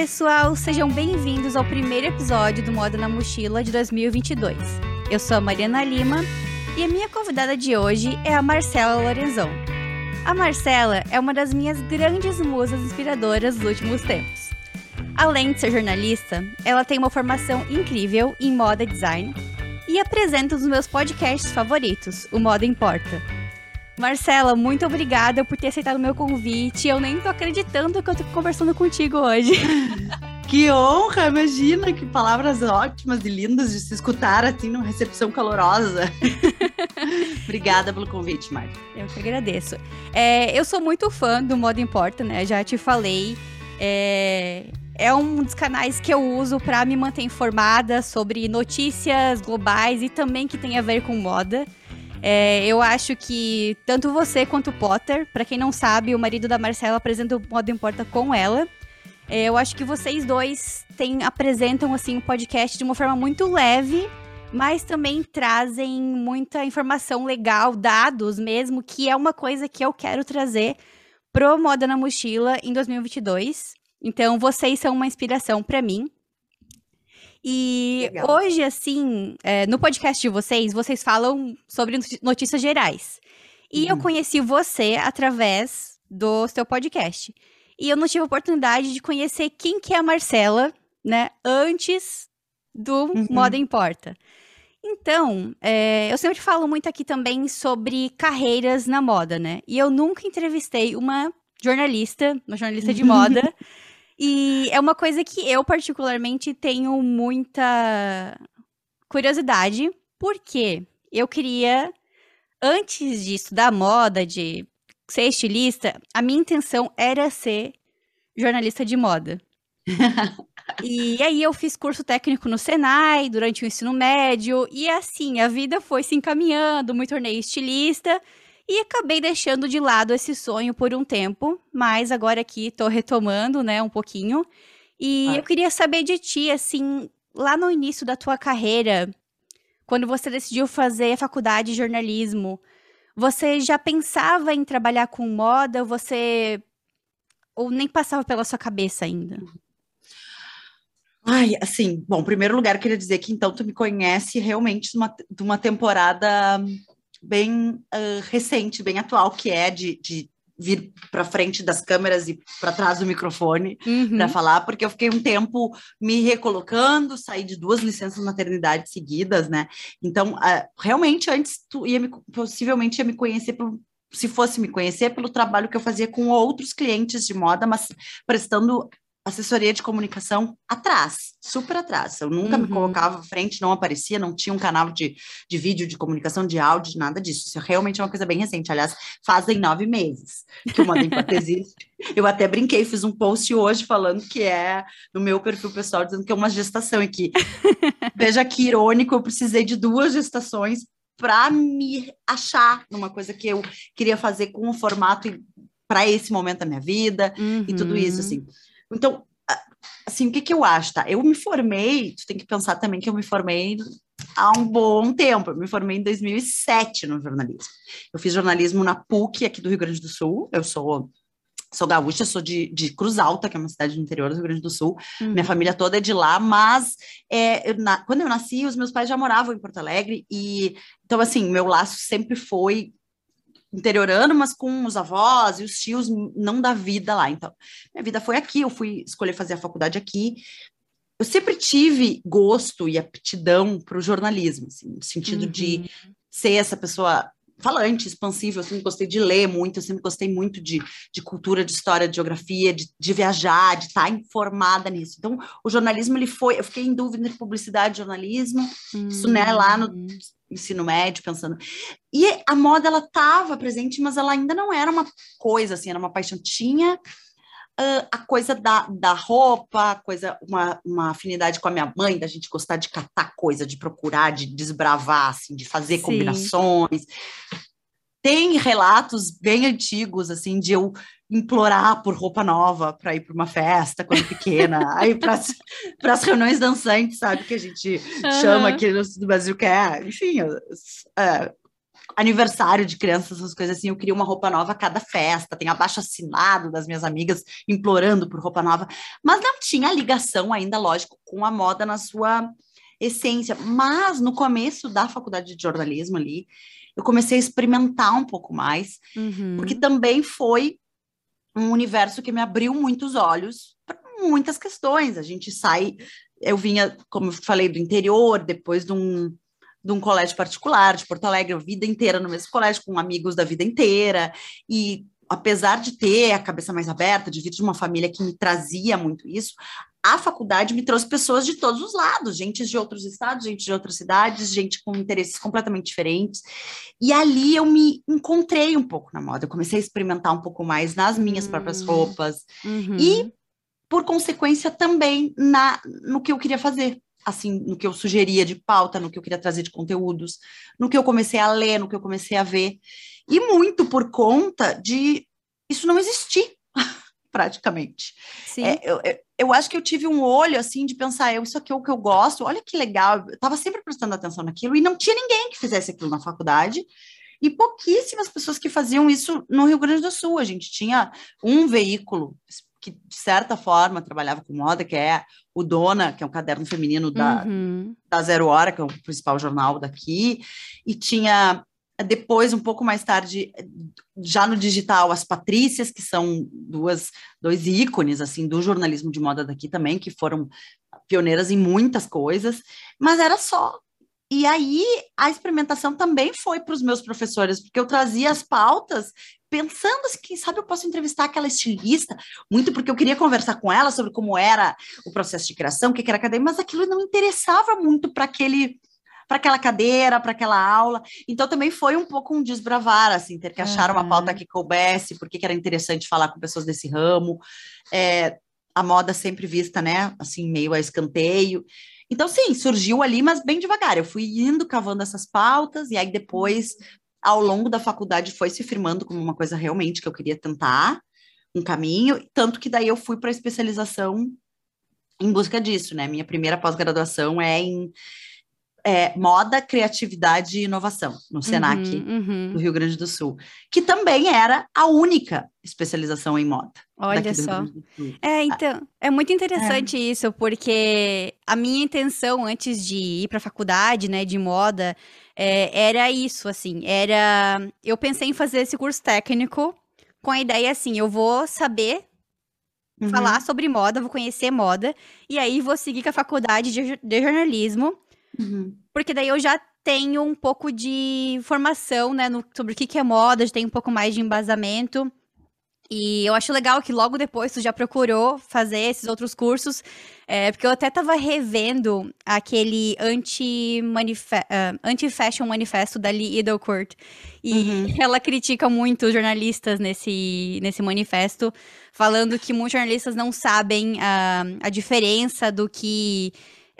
pessoal, sejam bem-vindos ao primeiro episódio do Moda na Mochila de 2022. Eu sou a Mariana Lima e a minha convidada de hoje é a Marcela Lorenzão. A Marcela é uma das minhas grandes musas inspiradoras dos últimos tempos. Além de ser jornalista, ela tem uma formação incrível em moda design e apresenta um dos meus podcasts favoritos, o Moda Importa. Marcela, muito obrigada por ter aceitado o meu convite. Eu nem tô acreditando que eu tô conversando contigo hoje. Que honra, imagina que palavras ótimas e lindas de se escutar assim numa recepção calorosa. Obrigada pelo convite, Marta. Eu que agradeço. É, eu sou muito fã do Modo Importa, né? Já te falei. É, é um dos canais que eu uso para me manter informada sobre notícias globais e também que tem a ver com moda. É, eu acho que tanto você quanto o Potter, para quem não sabe, o marido da Marcela apresenta o Modo Importa com ela. É, eu acho que vocês dois tem, apresentam assim o podcast de uma forma muito leve, mas também trazem muita informação legal, dados mesmo, que é uma coisa que eu quero trazer pro Moda na Mochila em 2022. Então, vocês são uma inspiração para mim. E Legal. hoje, assim, é, no podcast de vocês, vocês falam sobre notícias gerais. E eu uhum. conheci você através do seu podcast. E eu não tive a oportunidade de conhecer quem que é a Marcela, né, antes do uhum. Moda Importa. Então, é, eu sempre falo muito aqui também sobre carreiras na moda, né? E eu nunca entrevistei uma jornalista, uma jornalista de moda, E é uma coisa que eu, particularmente, tenho muita curiosidade, porque eu queria, antes de estudar moda, de ser estilista, a minha intenção era ser jornalista de moda. e aí eu fiz curso técnico no Senai durante o ensino médio, e assim, a vida foi se encaminhando, me tornei estilista. E acabei deixando de lado esse sonho por um tempo, mas agora aqui tô retomando, né, um pouquinho. E ah. eu queria saber de ti, assim, lá no início da tua carreira, quando você decidiu fazer a faculdade de jornalismo, você já pensava em trabalhar com moda? Você ou nem passava pela sua cabeça ainda? Ai, assim, bom, em primeiro lugar, eu queria dizer que então tu me conhece realmente de uma, de uma temporada bem uh, recente, bem atual, que é de, de vir para frente das câmeras e para trás do microfone uhum. para falar, porque eu fiquei um tempo me recolocando, saí de duas licenças maternidade seguidas, né? Então, uh, realmente, antes tu ia me, possivelmente ia me conhecer se fosse me conhecer pelo trabalho que eu fazia com outros clientes de moda, mas prestando assessoria de comunicação atrás, super atrás. Eu nunca uhum. me colocava à frente, não aparecia, não tinha um canal de, de vídeo, de comunicação, de áudio, nada disso. Isso realmente é uma coisa bem recente. Aliás, fazem nove meses que o Moda Enquanto existe. Eu até brinquei, fiz um post hoje falando que é no meu perfil pessoal, dizendo que é uma gestação e que, veja que irônico, eu precisei de duas gestações para me achar numa coisa que eu queria fazer com o formato para esse momento da minha vida uhum. e tudo isso, assim. Então, assim, o que, que eu acho, tá? Eu me formei, tu tem que pensar também que eu me formei há um bom tempo. Eu me formei em 2007 no jornalismo. Eu fiz jornalismo na PUC, aqui do Rio Grande do Sul. Eu sou sou gaúcha, sou de, de Cruz Alta, que é uma cidade do interior do Rio Grande do Sul. Uhum. Minha família toda é de lá, mas é, eu, na, quando eu nasci, os meus pais já moravam em Porto Alegre e então assim, meu laço sempre foi interiorano, mas com os avós e os tios não da vida lá. Então, minha vida foi aqui, eu fui escolher fazer a faculdade aqui. Eu sempre tive gosto e aptidão para o jornalismo, assim, no sentido uhum. de ser essa pessoa falante, expansível, eu sempre gostei de ler muito, eu sempre gostei muito de, de cultura, de história, de geografia, de, de viajar, de estar informada nisso. Então, o jornalismo, ele foi, eu fiquei em dúvida entre publicidade e jornalismo, isso, né, lá no uhum ensino médio, pensando. E a moda, ela estava presente, mas ela ainda não era uma coisa, assim, era uma paixão. Tinha uh, a coisa da, da roupa, coisa, uma, uma afinidade com a minha mãe, da gente gostar de catar coisa, de procurar, de desbravar, assim, de fazer Sim. combinações. Tem relatos bem antigos, assim, de eu implorar por roupa nova para ir para uma festa quando pequena, aí para as reuniões dançantes, sabe, que a gente uhum. chama aqui no, Brasil, que é, enfim, é, aniversário de crianças, essas coisas assim, eu queria uma roupa nova a cada festa, tem abaixo assinado das minhas amigas implorando por roupa nova, mas não tinha ligação ainda, lógico, com a moda na sua essência. Mas no começo da faculdade de jornalismo ali, eu comecei a experimentar um pouco mais, uhum. porque também foi um universo que me abriu muitos olhos para muitas questões. A gente sai, eu vinha, como eu falei, do interior, depois de um de um colégio particular de Porto Alegre, a vida inteira no mesmo colégio, com amigos da vida inteira, e apesar de ter a cabeça mais aberta, de vir de uma família que me trazia muito isso, a faculdade me trouxe pessoas de todos os lados, gente de outros estados, gente de outras cidades, gente com interesses completamente diferentes. E ali eu me encontrei um pouco na moda. Eu comecei a experimentar um pouco mais nas minhas hum. próprias roupas uhum. e, por consequência, também na no que eu queria fazer assim, no que eu sugeria de pauta, no que eu queria trazer de conteúdos, no que eu comecei a ler, no que eu comecei a ver. E muito por conta de isso não existir, praticamente. Sim. É, eu, eu acho que eu tive um olho, assim, de pensar, eu, isso aqui é o que eu gosto, olha que legal. Eu estava sempre prestando atenção naquilo e não tinha ninguém que fizesse aquilo na faculdade. E pouquíssimas pessoas que faziam isso no Rio Grande do Sul. A gente tinha um veículo que de certa forma trabalhava com moda, que é o Dona, que é um caderno feminino da, uhum. da Zero Hora, que é o principal jornal daqui, e tinha depois, um pouco mais tarde, já no digital, as Patrícias, que são duas, dois ícones, assim, do jornalismo de moda daqui também, que foram pioneiras em muitas coisas, mas era só. E aí, a experimentação também foi para os meus professores, porque eu trazia as pautas pensando assim, quem sabe eu posso entrevistar aquela estilista, muito porque eu queria conversar com ela sobre como era o processo de criação, o que era a cadeia, mas aquilo não interessava muito para aquele para aquela cadeira, para aquela aula. Então também foi um pouco um desbravar, assim, ter que achar uhum. uma pauta que coubesse, porque que era interessante falar com pessoas desse ramo. É, a moda sempre vista, né, assim, meio a escanteio. Então, sim, surgiu ali, mas bem devagar. Eu fui indo cavando essas pautas, e aí depois ao longo da faculdade foi se firmando como uma coisa realmente que eu queria tentar, um caminho, tanto que daí eu fui para a especialização em busca disso, né? Minha primeira pós-graduação é em é, moda, criatividade e inovação no Senac uhum, uhum. do Rio Grande do Sul, que também era a única especialização em moda. Olha só. É, então, é muito interessante é. isso, porque a minha intenção antes de ir para a faculdade, né, de moda, é, era isso, assim, era... Eu pensei em fazer esse curso técnico com a ideia, assim, eu vou saber uhum. falar sobre moda, vou conhecer moda, e aí vou seguir com a faculdade de, de jornalismo, uhum. porque daí eu já tenho um pouco de formação, né, no, sobre o que, que é moda, já tenho um pouco mais de embasamento, e eu acho legal que logo depois tu já procurou fazer esses outros cursos, é, porque eu até tava revendo aquele anti-fashion uh, anti manifesto da Lee Edelcourt. E uhum. ela critica muito os jornalistas nesse, nesse manifesto, falando que muitos jornalistas não sabem uh, a diferença do que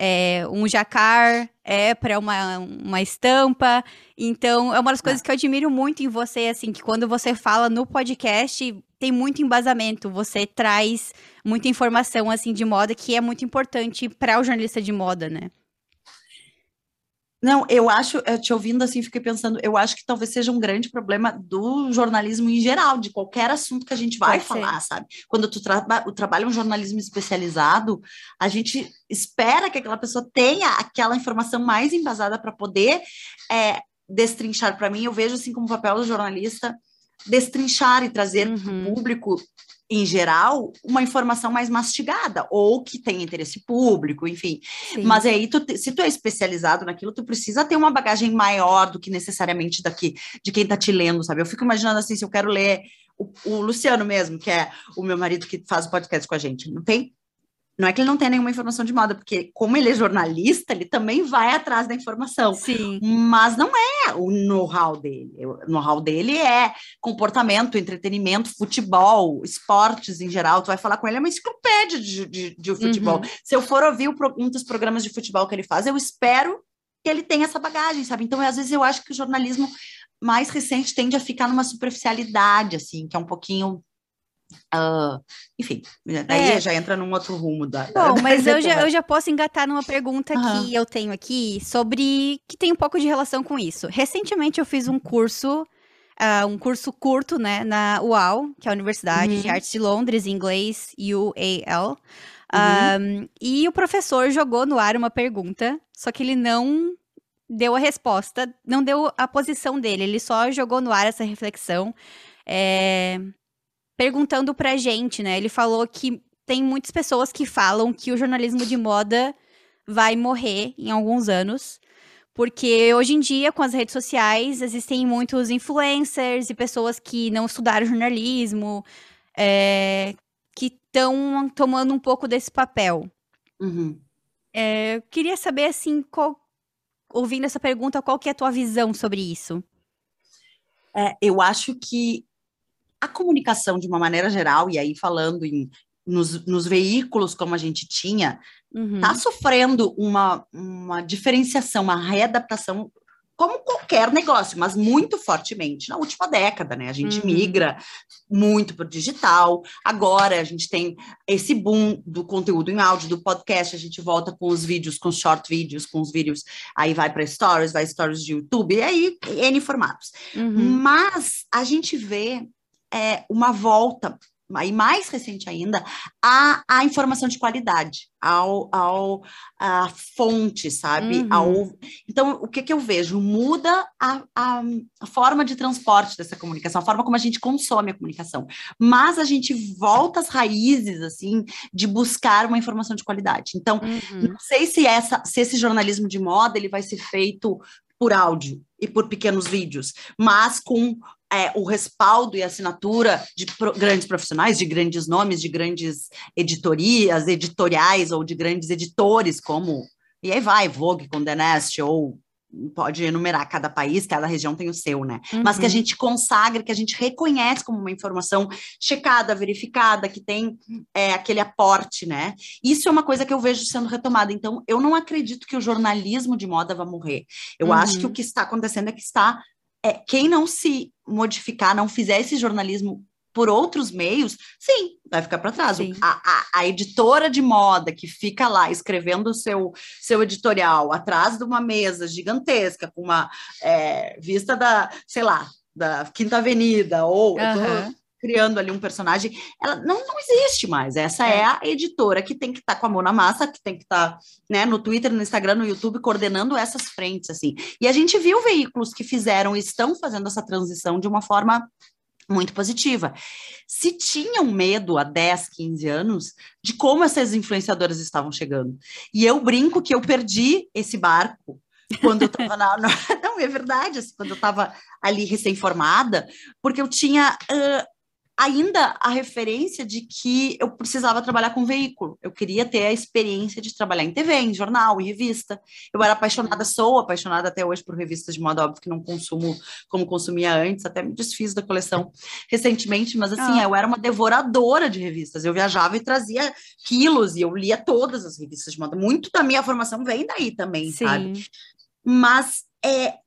é, um jacar é para uma, uma estampa. Então, é uma das coisas é. que eu admiro muito em você, assim, que quando você fala no podcast, tem muito embasamento, você traz muita informação, assim, de moda, que é muito importante para o jornalista de moda, né? Não, eu acho, eu te ouvindo assim, fiquei pensando, eu acho que talvez seja um grande problema do jornalismo em geral, de qualquer assunto que a gente vai Pode falar, ser. sabe? Quando tu tra trabalha um jornalismo especializado, a gente espera que aquela pessoa tenha aquela informação mais embasada para poder é, destrinchar. Para mim, eu vejo assim como papel do jornalista destrinchar e trazer uhum. para o público em geral, uma informação mais mastigada, ou que tem interesse público, enfim. Sim. Mas aí, tu, se tu é especializado naquilo, tu precisa ter uma bagagem maior do que necessariamente daqui, de quem está te lendo, sabe? Eu fico imaginando assim, se eu quero ler o, o Luciano mesmo, que é o meu marido que faz o podcast com a gente, não tem não é que ele não tenha nenhuma informação de moda, porque como ele é jornalista, ele também vai atrás da informação. Sim. Mas não é o know-how dele. O know-how dele é comportamento, entretenimento, futebol, esportes em geral. Tu vai falar com ele, é uma enciclopédia de, de, de futebol. Uhum. Se eu for ouvir um dos programas de futebol que ele faz, eu espero que ele tenha essa bagagem, sabe? Então, às vezes, eu acho que o jornalismo mais recente tende a ficar numa superficialidade, assim, que é um pouquinho Uh, enfim, daí é. já entra num outro rumo da. Bom, da, mas da eu, já, eu já posso engatar numa pergunta uhum. que eu tenho aqui sobre que tem um pouco de relação com isso. Recentemente eu fiz um curso, uh, um curso curto, né, na UAL, que é a Universidade uhum. de Artes de Londres, em inglês, UAL. Uhum. Um, e o professor jogou no ar uma pergunta, só que ele não deu a resposta, não deu a posição dele, ele só jogou no ar essa reflexão. É, perguntando pra gente, né? Ele falou que tem muitas pessoas que falam que o jornalismo de moda vai morrer em alguns anos. Porque hoje em dia, com as redes sociais, existem muitos influencers e pessoas que não estudaram jornalismo, é, que estão tomando um pouco desse papel. Uhum. É, eu queria saber, assim, qual, ouvindo essa pergunta, qual que é a tua visão sobre isso? É, eu acho que a comunicação de uma maneira geral, e aí falando em, nos, nos veículos como a gente tinha, está uhum. Sofrendo uma, uma diferenciação, uma readaptação como qualquer negócio, mas muito fortemente na última década, né? A gente uhum. migra muito para o digital. Agora a gente tem esse boom do conteúdo em áudio, do podcast. A gente volta com os vídeos, com os short vídeos, com os vídeos. Aí vai para stories, vai stories de YouTube, e aí N formatos. Uhum. Mas a gente vê é, uma volta, e mais recente ainda, à, à informação de qualidade, ao, ao à fonte, sabe? Uhum. Ao, então, o que, que eu vejo? Muda a, a, a, forma de transporte dessa comunicação, a forma como a gente consome a comunicação. Mas a gente volta às raízes, assim, de buscar uma informação de qualidade. Então, uhum. não sei se, essa, se esse jornalismo de moda ele vai ser feito por áudio e por pequenos vídeos, mas com é, o respaldo e assinatura de pro, grandes profissionais, de grandes nomes, de grandes editorias, editoriais ou de grandes editores, como. E aí vai, Vogue, Condé Nast, ou pode enumerar cada país, cada região tem o seu, né? Uhum. Mas que a uhum. gente consagra, que a gente reconhece como uma informação checada, verificada, que tem é, aquele aporte, né? Isso é uma coisa que eu vejo sendo retomada. Então, eu não acredito que o jornalismo de moda vá morrer. Eu uhum. acho que o que está acontecendo é que está é, quem não se modificar, não fizer esse jornalismo por outros meios, sim, vai ficar para trás. A, a, a, editora de moda que fica lá escrevendo o seu, seu editorial atrás de uma mesa gigantesca, com uma é, vista da, sei lá, da Quinta Avenida, ou uhum criando ali um personagem, ela não, não existe mais. Essa é. é a editora que tem que estar tá com a mão na massa, que tem que estar tá, né, no Twitter, no Instagram, no YouTube, coordenando essas frentes, assim. E a gente viu veículos que fizeram e estão fazendo essa transição de uma forma muito positiva. Se tinham medo há 10, 15 anos de como essas influenciadoras estavam chegando. E eu brinco que eu perdi esse barco quando eu estava na. Não, é verdade, assim, quando eu estava ali recém-formada, porque eu tinha. Uh, ainda a referência de que eu precisava trabalhar com veículo. Eu queria ter a experiência de trabalhar em TV, em jornal, em revista. Eu era apaixonada, sou apaixonada até hoje por revistas de moda, óbvio que não consumo como consumia antes, até me desfiz da coleção recentemente, mas assim, ah. eu era uma devoradora de revistas. Eu viajava e trazia quilos e eu lia todas as revistas de moda. Muito da minha formação vem daí também, Sim. sabe? Mas é,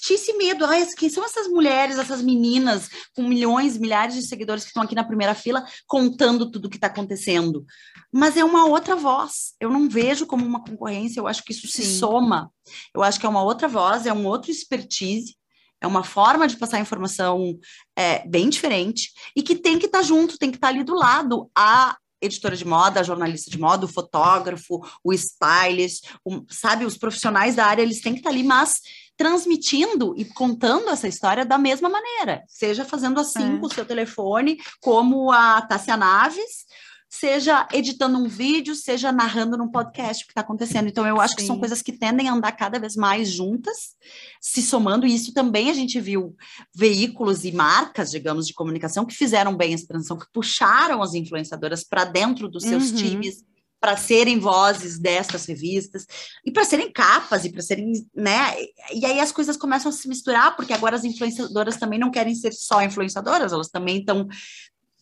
tinha esse medo, ai, quem são essas mulheres, essas meninas com milhões, milhares de seguidores que estão aqui na primeira fila contando tudo o que está acontecendo. Mas é uma outra voz. Eu não vejo como uma concorrência, eu acho que isso Sim. se soma. Eu acho que é uma outra voz, é um outro expertise, é uma forma de passar informação é, bem diferente e que tem que estar tá junto, tem que estar tá ali do lado a editora de moda, a jornalista de moda, o fotógrafo, o stylist, o, sabe, os profissionais da área, eles têm que estar tá ali, mas transmitindo e contando essa história da mesma maneira, seja fazendo assim é. com o seu telefone, como a Tássia Naves, seja editando um vídeo, seja narrando num podcast o que está acontecendo. Então, eu acho Sim. que são coisas que tendem a andar cada vez mais juntas, se somando, e isso também a gente viu veículos e marcas, digamos, de comunicação que fizeram bem essa transição, que puxaram as influenciadoras para dentro dos seus uhum. times para serem vozes destas revistas e para serem capas e para serem, né? E aí as coisas começam a se misturar, porque agora as influenciadoras também não querem ser só influenciadoras, elas também estão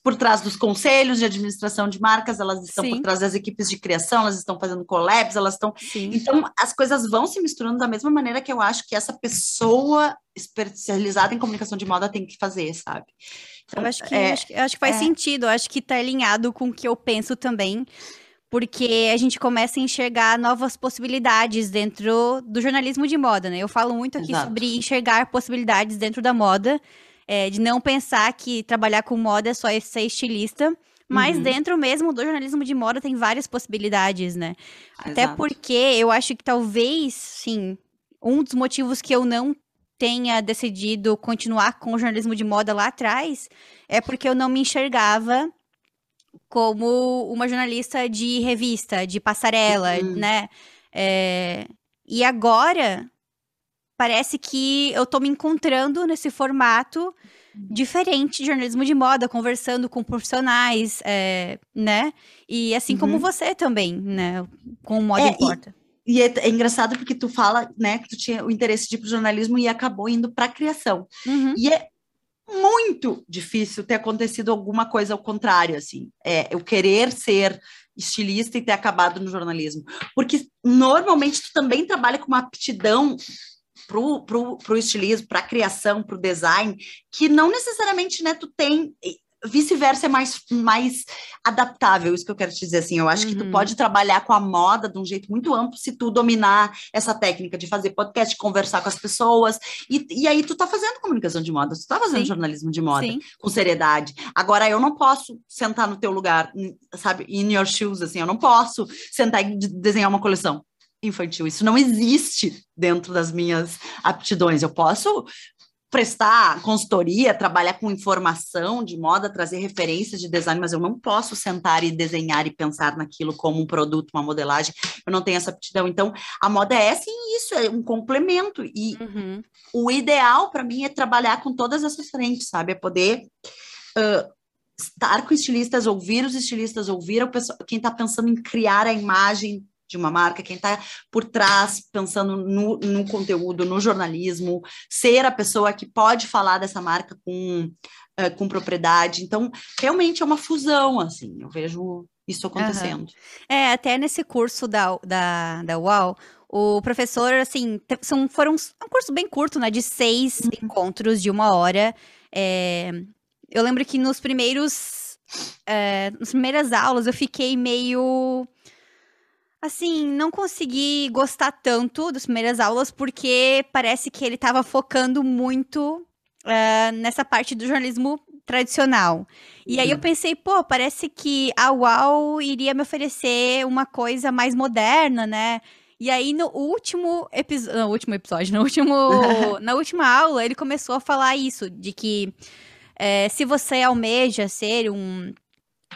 por trás dos conselhos de administração de marcas, elas estão Sim. por trás das equipes de criação, elas estão fazendo collabs, elas estão. Sim. Então, as coisas vão se misturando da mesma maneira que eu acho que essa pessoa especializada em comunicação de moda tem que fazer, sabe? Então, eu acho que, é, acho, acho que faz é... sentido, eu acho que está alinhado com o que eu penso também porque a gente começa a enxergar novas possibilidades dentro do jornalismo de moda, né? Eu falo muito aqui Exato. sobre enxergar possibilidades dentro da moda, é, de não pensar que trabalhar com moda é só ser estilista. Mas uhum. dentro mesmo do jornalismo de moda tem várias possibilidades, né? Exato. Até porque eu acho que talvez, sim, um dos motivos que eu não tenha decidido continuar com o jornalismo de moda lá atrás é porque eu não me enxergava como uma jornalista de revista, de passarela, uhum. né? É... E agora parece que eu tô me encontrando nesse formato diferente de jornalismo de moda, conversando com profissionais, é, né? E assim uhum. como você também, né? Com o moda é, importa. E, e é, é, engraçado porque tu fala, né, que tu tinha o interesse de ir pro jornalismo e acabou indo para criação. Uhum. E é muito difícil ter acontecido alguma coisa ao contrário, assim. É, eu querer ser estilista e ter acabado no jornalismo. Porque normalmente tu também trabalha com uma aptidão pro, pro, pro estilismo, para a criação, para o design, que não necessariamente né, tu tem vice-versa é mais, mais adaptável, isso que eu quero te dizer, assim, eu acho uhum. que tu uhum. pode trabalhar com a moda de um jeito muito amplo se tu dominar essa técnica de fazer podcast, conversar com as pessoas, e, e aí tu tá fazendo comunicação de moda, tu tá fazendo Sim. jornalismo de moda, Sim. com seriedade. Agora, eu não posso sentar no teu lugar, sabe, in your shoes, assim, eu não posso sentar e desenhar uma coleção infantil. Isso não existe dentro das minhas aptidões. Eu posso prestar consultoria, trabalhar com informação de moda, trazer referências de design, mas eu não posso sentar e desenhar e pensar naquilo como um produto, uma modelagem. Eu não tenho essa aptidão. Então, a moda é sim isso, é um complemento. E uhum. o ideal para mim é trabalhar com todas essas frentes, sabe? É poder uh, estar com estilistas, ouvir os estilistas, ouvir o pessoal, quem está pensando em criar a imagem de uma marca, quem está por trás, pensando no, no, conteúdo, no jornalismo, ser a pessoa que pode falar dessa marca com, uh, com propriedade. Então, realmente é uma fusão, assim, eu vejo isso acontecendo. Uhum. É, até nesse curso da, da, da UAU, o professor, assim, são, foram um curso bem curto, né, de seis uhum. encontros de uma hora. É, eu lembro que nos primeiros, é, nas primeiras aulas eu fiquei meio Assim, não consegui gostar tanto das primeiras aulas, porque parece que ele estava focando muito uh, nessa parte do jornalismo tradicional. E uhum. aí eu uhum. pensei, pô, parece que a UAU iria me oferecer uma coisa mais moderna, né? E aí, no último episódio. No último episódio, no último. na última aula, ele começou a falar isso: de que é, se você almeja ser um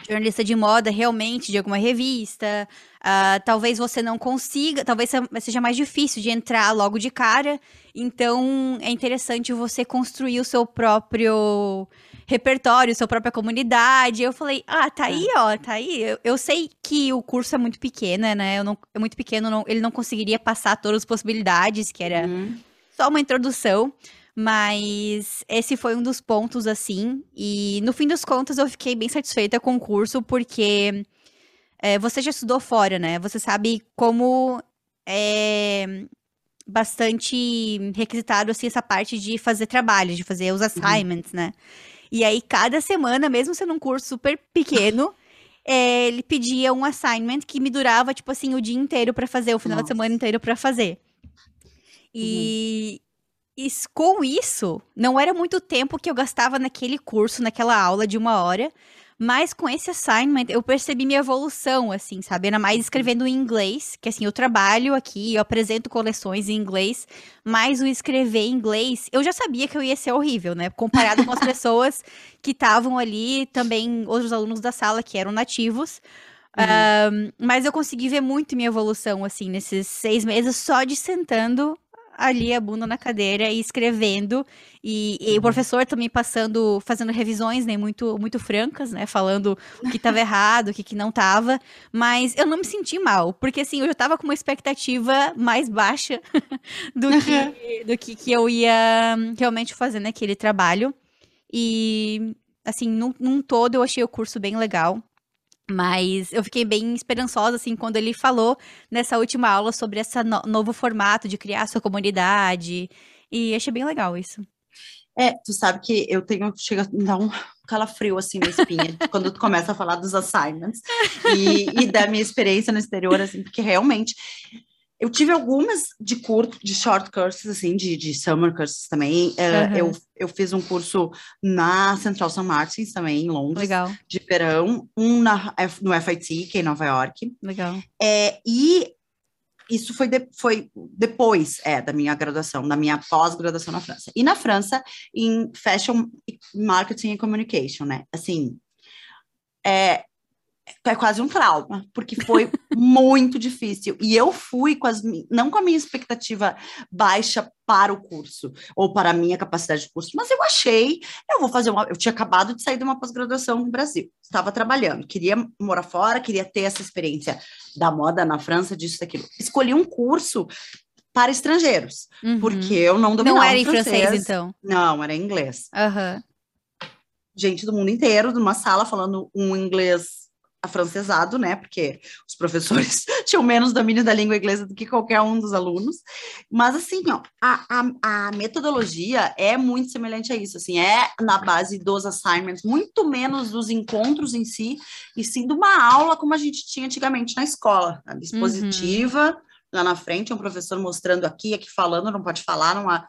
jornalista de moda realmente de alguma revista. Uh, talvez você não consiga, talvez seja mais difícil de entrar logo de cara. Então é interessante você construir o seu próprio repertório, sua própria comunidade. Eu falei, ah, tá aí, é. ó, tá aí. Eu, eu sei que o curso é muito pequeno, né? Eu não, é muito pequeno, não, ele não conseguiria passar todas as possibilidades, que era uhum. só uma introdução. Mas esse foi um dos pontos, assim. E no fim dos contos, eu fiquei bem satisfeita com o curso, porque é, você já estudou fora, né? Você sabe como é bastante requisitado, assim, essa parte de fazer trabalho, de fazer os uhum. assignments, uhum. né? E aí, cada semana, mesmo sendo um curso super pequeno, é, ele pedia um assignment que me durava, tipo assim, o dia inteiro para fazer, o final Nossa. de semana inteiro para fazer. E, e com isso, não era muito tempo que eu gastava naquele curso, naquela aula de uma hora, mas com esse assignment eu percebi minha evolução, assim, sabe? Ainda mais escrevendo em inglês, que assim, eu trabalho aqui, eu apresento coleções em inglês, mas o escrever em inglês, eu já sabia que eu ia ser horrível, né? Comparado com as pessoas que estavam ali, também outros alunos da sala que eram nativos. Uhum. mas eu consegui ver muito minha evolução, assim, nesses seis meses, só de sentando ali a bunda na cadeira e escrevendo e, e, o uhum. professor também passando, fazendo revisões, né, muito, muito francas, né, falando o que estava errado, o que, que não estava, mas eu não me senti mal, porque assim, eu já estava com uma expectativa mais baixa do que, do que, que eu ia realmente fazer naquele trabalho, e assim, num, num todo eu achei o curso bem legal. Mas eu fiquei bem esperançosa, assim, quando ele falou nessa última aula sobre esse no novo formato de criar sua comunidade. E achei bem legal isso. É, tu sabe que eu tenho, chega a dar um calafrio assim na espinha quando tu começa a falar dos assignments e, e, da minha experiência no exterior, assim, porque realmente eu tive algumas de curto, de short courses, assim, de, de summer courses também. Uh, eu, eu fiz um curso na Central St. Martins também, em Londres. Legal. De verão, um na, no FIT, que é em Nova York. Legal. É, e isso foi, de, foi depois é, da minha graduação, da minha pós-graduação na França. E na França, em Fashion Marketing and Communication, né? Assim, é, é quase um trauma, porque foi muito difícil. E eu fui com as não com a minha expectativa baixa para o curso ou para a minha capacidade de curso, mas eu achei, eu vou fazer uma, eu tinha acabado de sair de uma pós-graduação no Brasil, estava trabalhando, queria morar fora, queria ter essa experiência da moda na França, disso daquilo. Escolhi um curso para estrangeiros, uhum. porque eu não dominava Não era em francês, francês, então? Não, era em inglês. Uhum. Gente do mundo inteiro, numa sala falando um inglês afrancesado, né? Porque os professores tinham menos domínio da língua inglesa do que qualquer um dos alunos. Mas, assim, ó, a, a, a, metodologia é muito semelhante a isso, assim, é na base dos assignments, muito menos dos encontros em si, e sim de uma aula como a gente tinha antigamente na escola, a dispositiva, uhum. lá na frente, um professor mostrando aqui, aqui falando, não pode falar numa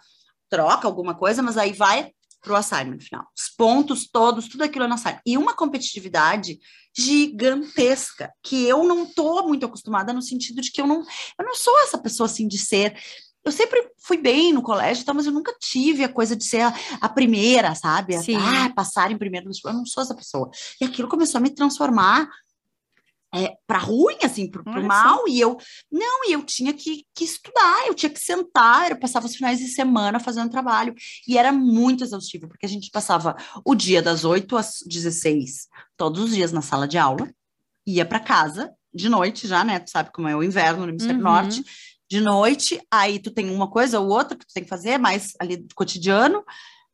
troca, alguma coisa, mas aí vai para o assignment final. Os pontos todos, tudo aquilo é no assignment. E uma competitividade gigantesca, que eu não estou muito acostumada no sentido de que eu não, eu não sou essa pessoa assim de ser. Eu sempre fui bem no colégio, tá, mas eu nunca tive a coisa de ser a, a primeira, sabe? A, ah, passar em primeiro. Eu não sou essa pessoa. E aquilo começou a me transformar é, para ruim, assim, para o mal, e eu, não, e eu tinha que, que estudar, eu tinha que sentar, eu passava os finais de semana fazendo trabalho, e era muito exaustivo, porque a gente passava o dia das 8 às 16, todos os dias na sala de aula, ia para casa, de noite já, né, tu sabe como é o inverno no hemisfério uhum. norte, de noite, aí tu tem uma coisa ou outra que tu tem que fazer, mais ali do cotidiano,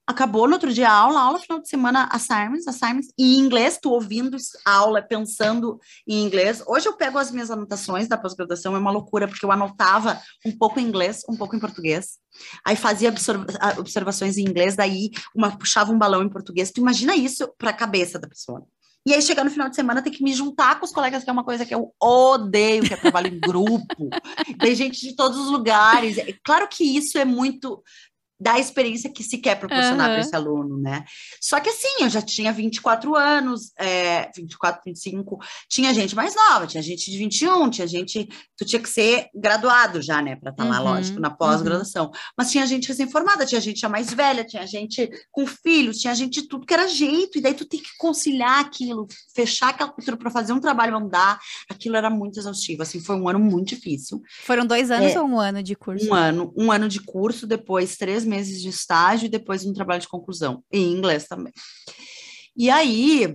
acabou no outro dia a aula, aula final de semana, assignments, assignments, em inglês, tu ouvindo aula, pensando em inglês. Hoje eu pego as minhas anotações da pós-graduação, é uma loucura, porque eu anotava um pouco em inglês, um pouco em português, aí fazia observações em inglês, daí uma puxava um balão em português. Tu imagina isso para a cabeça da pessoa. E aí, chegar no final de semana, ter que me juntar com os colegas, que é uma coisa que eu odeio, que é trabalho em grupo. Tem gente de todos os lugares. É claro que isso é muito da experiência que se quer proporcionar uhum. para esse aluno, né? Só que assim, eu já tinha 24 anos, é, 24, 25, tinha gente mais nova, tinha gente de 21, tinha gente, tu tinha que ser graduado já, né, para estar tá lá, uhum. lógico, na pós-graduação. Uhum. Mas tinha gente recém-formada, tinha gente já mais velha, tinha gente com filhos, tinha gente de tudo que era jeito, e daí tu tem que conciliar aquilo, fechar aquela cultura para fazer um trabalho andar, aquilo era muito exaustivo, assim, foi um ano muito difícil. Foram dois anos é, ou um ano de curso? Um ano, um ano de curso, depois três meses de estágio e depois um trabalho de conclusão, em inglês também. E aí,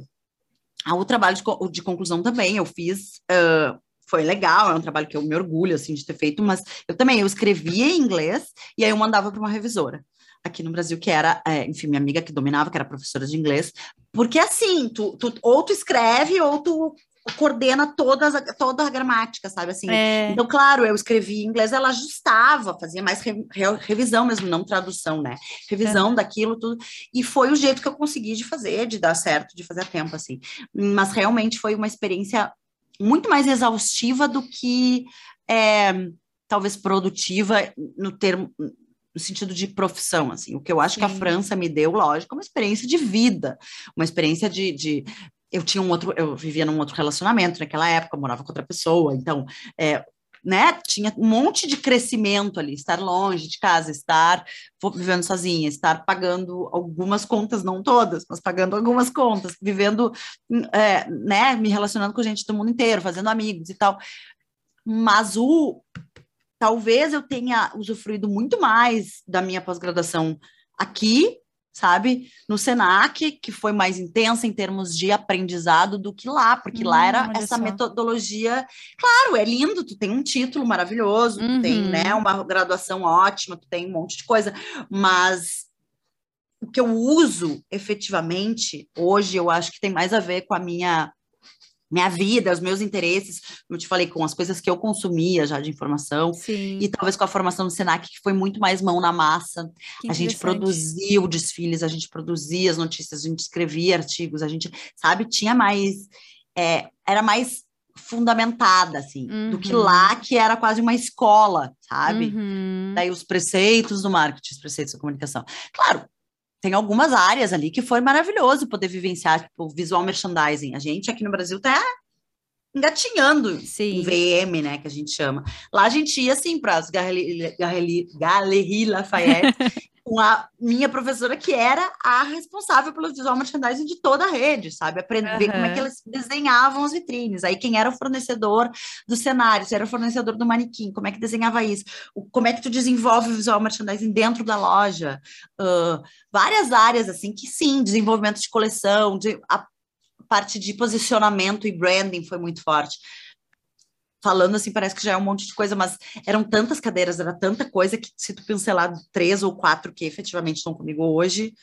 o trabalho de, de conclusão também eu fiz, uh, foi legal, é um trabalho que eu me orgulho, assim, de ter feito, mas eu também, eu escrevia em inglês e aí eu mandava para uma revisora aqui no Brasil, que era, é, enfim, minha amiga que dominava, que era professora de inglês, porque assim, tu, tu, ou tu escreve ou tu coordena todas, toda a gramática, sabe assim? É. Então, claro, eu escrevi em inglês, ela ajustava, fazia mais re, re, revisão mesmo, não tradução, né? Revisão é. daquilo tudo. E foi o jeito que eu consegui de fazer, de dar certo, de fazer a tempo, assim. Mas realmente foi uma experiência muito mais exaustiva do que é, talvez produtiva no termo no sentido de profissão, assim, o que eu acho Sim. que a França me deu, lógico, é uma experiência de vida, uma experiência de, de eu tinha um outro, eu vivia num outro relacionamento naquela época, morava com outra pessoa, então, é, né, tinha um monte de crescimento ali, estar longe de casa, estar vivendo sozinha, estar pagando algumas contas, não todas, mas pagando algumas contas, vivendo, é, né, me relacionando com gente do mundo inteiro, fazendo amigos e tal. Mas o talvez eu tenha usufruído muito mais da minha pós-graduação aqui sabe? No Senac, que foi mais intensa em termos de aprendizado do que lá, porque hum, lá era essa só. metodologia. Claro, é lindo, tu tem um título maravilhoso, uhum. tu tem, né, uhum. uma graduação ótima, tu tem um monte de coisa, mas o que eu uso efetivamente hoje, eu acho que tem mais a ver com a minha minha vida, os meus interesses, como eu te falei, com as coisas que eu consumia já de informação, Sim. e talvez com a formação do Senac, que foi muito mais mão na massa. Que a gente produzia o desfiles, a gente produzia as notícias, a gente escrevia artigos, a gente, sabe, tinha mais. É, era mais fundamentada, assim, do que Uhum. lá, que era quase uma escola, sabe? Uhum. Daí os preceitos do marketing, os preceitos da comunicação. Claro, tem algumas áreas ali que foi maravilhoso poder vivenciar, tipo, visual merchandising. A gente aqui no Brasil tá engatinhando em Sim. VM, né, que a gente chama. Lá a gente ia, assim, para as Galeries Lafayette, com a minha professora, que era a responsável pelo visual merchandising de toda a rede, sabe? Aprender como é que eles desenhavam as vitrines. Aí quem era o fornecedor do cenário, se era o fornecedor do manequim, como é que desenhava isso, o- como é que tu desenvolve o visual merchandising dentro da loja, Ah, várias áreas assim que sim, desenvolvimento de coleção, de, a parte de posicionamento e branding foi muito forte. Falando assim, parece que já é um monte de coisa, mas eram tantas cadeiras, era tanta coisa que se tu pincelar três ou quatro que efetivamente estão comigo hoje,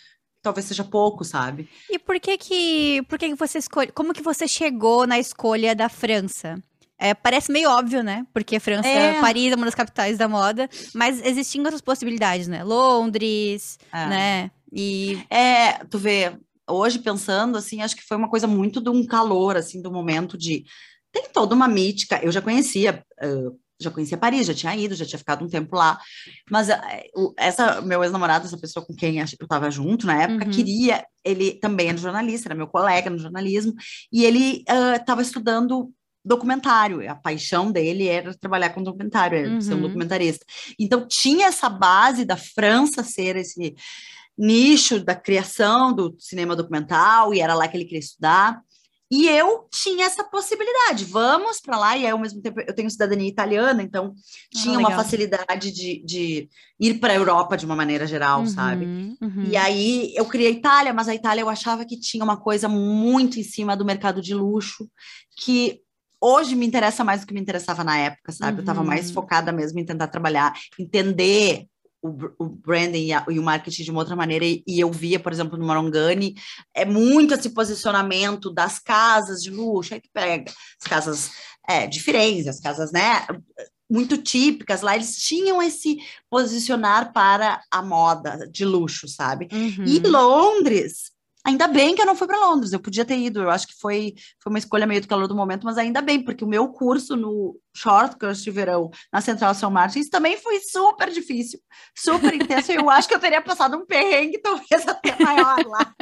talvez seja pouco, sabe? E por que que, por que que você escolhe, como que você chegou na escolha da França? É, parece meio óbvio, né? Porque França, É. Paris é uma das capitais da moda, mas existiam outras possibilidades, né? Londres, É. né? E É, tu vê, hoje pensando assim, acho que foi uma coisa muito de um calor, assim, do momento de. Tem toda uma mítica. Eu já conhecia, ah, já conhecia Paris, já tinha ido, já tinha ficado um tempo lá. Mas o- essa, meu ex-namorado, essa pessoa com quem eu estava junto na época, Uhum. queria. Ele também era jornalista, era meu colega no jornalismo, e ele estava estudando documentário. A paixão dele era trabalhar com documentário, era ser um Uhum. documentarista. Então tinha essa base da França ser esse nicho da criação do cinema documental e era lá que ele queria estudar. E eu tinha essa possibilidade, vamos para lá, e aí, ao mesmo tempo eu tenho cidadania italiana, então tinha uma Ah, legal. facilidade de, de ir para a Europa de uma maneira geral, sabe? Uhum, uhum. E aí eu criei a Itália, mas a Itália eu achava que tinha uma coisa muito em cima do mercado de luxo, que hoje me interessa mais do que me interessava na época, sabe? Eu estava mais Uhum. focada mesmo em tentar trabalhar, entender o, br- o branding e, o marketing de uma outra maneira, e, eu via, por exemplo, no Marongani, é muito esse posicionamento das casas de luxo, aí tu pega as casas é, de Firenze, as casas, né, muito típicas, lá eles tinham esse posicionar para a moda de luxo, sabe? Uhum. E Londres, ainda bem que eu não fui para Londres, eu podia ter ido, eu acho que foi, foi uma escolha meio do calor do momento, mas ainda bem, porque o meu curso no Short Course de verão na Central São Martins também foi super difícil, super intenso, e eu acho que eu teria passado um perrengue talvez até maior lá.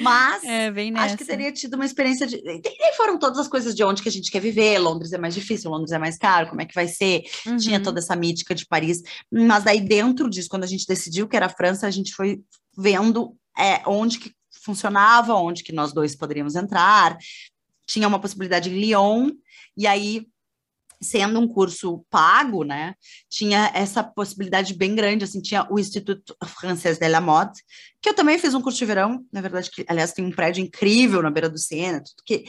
Mas É. Acho que teria tido uma experiência de. E foram todas as coisas de onde que a gente quer viver. Londres é mais difícil, Londres é mais caro, como é que vai ser? Tinha Uhum. toda essa mítica de Paris. Mas daí, dentro disso, quando a gente decidiu que era a França, a gente foi vendo é, onde que funcionava, onde que nós dois poderíamos entrar. Tinha uma possibilidade em Lyon, e aí. Sendo um curso pago, né? Tinha essa possibilidade bem grande, assim, tinha o Instituto Français de la Mode, que eu também fiz um curso de verão, na verdade, que, aliás, tem um prédio incrível na beira do Sena, tudo que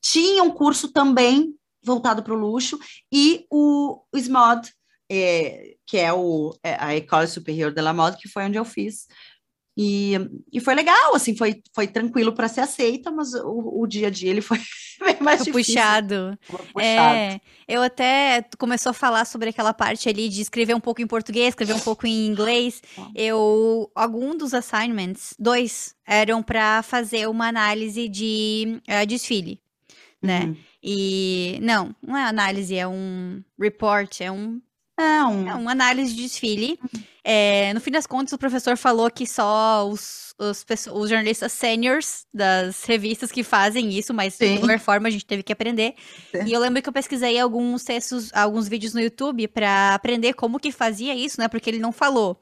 tinha um curso também voltado para o luxo, e o, SMOD, é, que é, o, é a École Supérieure de la Mode, que foi onde eu fiz. E, e foi legal, assim, foi, foi tranquilo para ser aceita, mas o, o dia a dia ele foi bem mais Foi difícil. puxado. Foi puxado. É, eu até começou a falar sobre aquela parte ali de escrever um pouco em português, escrever um pouco em inglês. Tá. Eu algum dos assignments, dois, eram pra fazer uma análise de eh, desfile, né? Uhum. E não, não é análise, é um report, é um É, um, é uma análise de desfile. É, no fim das contas, o professor falou que só os, os, os jornalistas seniors das revistas que fazem isso, mas de Sim. qualquer forma a gente teve que aprender. Sim. E eu lembro que eu pesquisei alguns textos, alguns vídeos no YouTube pra aprender como que fazia isso, né? Porque ele não falou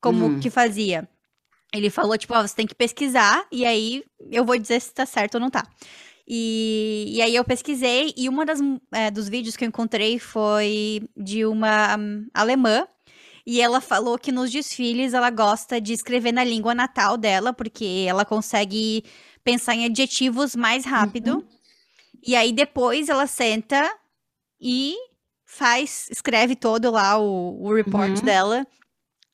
como Uhum. que fazia. Ele falou, tipo, ó, você tem que pesquisar e aí eu vou dizer se tá certo ou não tá. E, e aí eu pesquisei e uma das é, dos vídeos que eu encontrei foi de uma hum, alemã e ela falou que nos desfiles ela gosta de escrever na língua natal dela porque ela consegue pensar em adjetivos mais rápido. E aí depois ela senta e faz, escreve todo lá o, o report Uhum. dela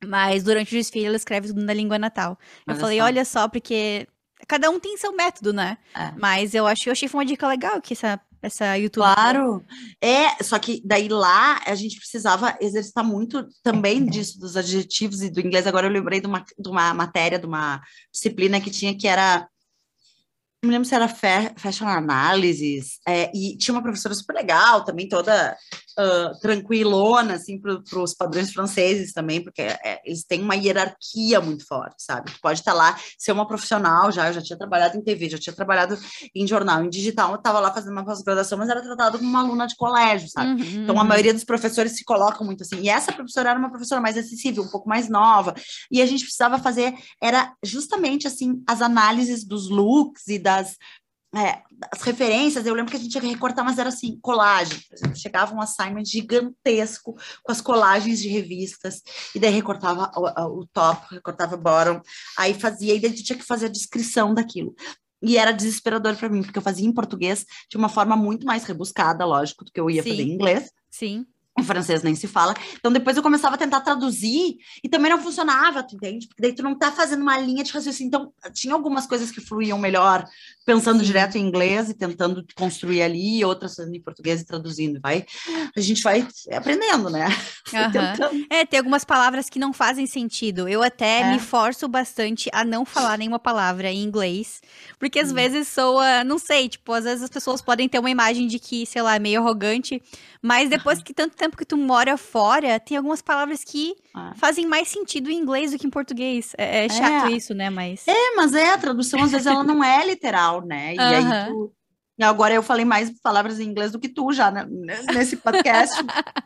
Mas durante o desfile ela escreve tudo na língua natal. Eu Olha falei, só. olha só, porque cada um tem seu método, né? É. Mas eu achei, eu achei foi uma dica legal que essa, essa youtuber. Claro, é, só que daí lá a gente precisava exercitar muito também disso, dos adjetivos e do inglês. Agora eu lembrei de uma, de uma matéria, de uma disciplina que tinha que era. Não me lembro se era fa- Fashion Analysis, é, e tinha uma professora super legal, também toda ah, tranquilona, assim, para os padrões franceses também, porque é, eles têm uma hierarquia muito forte, sabe? Tu pode estar lá, ser uma profissional já, eu já tinha trabalhado em TV, já tinha trabalhado em jornal, em digital, eu estava lá fazendo uma pós-graduação, mas era tratado como uma aluna de colégio, sabe? Uhum, Então, a uhum. maioria dos professores se colocam muito assim. E essa professora era uma professora mais acessível, um pouco mais nova. E a gente precisava fazer, era justamente assim, as análises dos looks e das. É, as referências, eu lembro que a gente tinha que recortar, mas era assim, colagem. Chegava um assignment gigantesco com as colagens de revistas, e daí recortava o, o top, recortava o bottom, aí fazia, e daí tu tinha que fazer a descrição daquilo. E era desesperador para mim, porque eu fazia em português de uma forma muito mais rebuscada, lógico, do que eu ia Sim. fazer em inglês. Sim. Em francês nem se fala. Então depois eu começava a tentar traduzir e também não funcionava, tu entende? Porque daí tu não tá fazendo uma linha de raciocínio. Então tinha algumas coisas que fluíam melhor pensando direto em inglês e tentando construir ali, outras em português e traduzindo. Vai, a gente vai aprendendo, né? Tentando. É, tem algumas palavras que não fazem sentido. Eu até É. me forço bastante a não falar nenhuma palavra em inglês, porque às Hum. vezes soa, não sei, tipo, às vezes as pessoas podem ter uma imagem de que, sei lá, é meio arrogante, mas depois que tanto tempo que tu mora fora, tem algumas palavras que Ah. fazem mais sentido em inglês do que em português. É, é chato É. isso, né? Mas. É, mas é, a tradução às vezes ela não é literal, né? E aí Aham. tu. e Agora eu falei mais palavras em inglês do que tu já, né? Nesse podcast.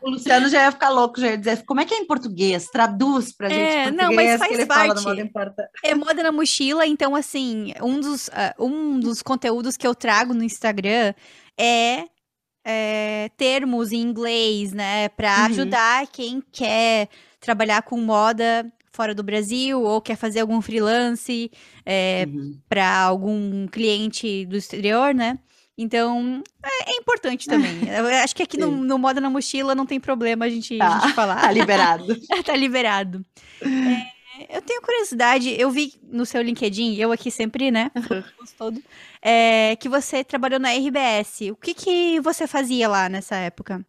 o Luciano já ia ficar louco, já ia dizer, como é que é em português? Traduz pra gente É, não, mas faz que ele fala parte. importa. É moda na mochila, então, assim, um dos, ah, um dos conteúdos que eu trago no Instagram é, é, termos em inglês, né? Pra Uhum. ajudar quem quer trabalhar com moda fora do Brasil ou quer fazer algum freelance é, Uhum. para algum cliente do exterior, né? Então, é, é importante também. Eu acho que aqui no, no Moda na Mochila não tem problema a gente, a Tá. gente falar. Tá liberado. tá liberado. É, eu tenho curiosidade, eu vi no seu LinkedIn, eu aqui sempre, né, posto todo, é, que você trabalhou na RBS. O que que você fazia lá nessa época?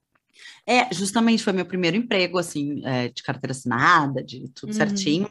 É, justamente foi meu primeiro emprego, assim, é, de carteira assinada, de tudo Uhum. certinho,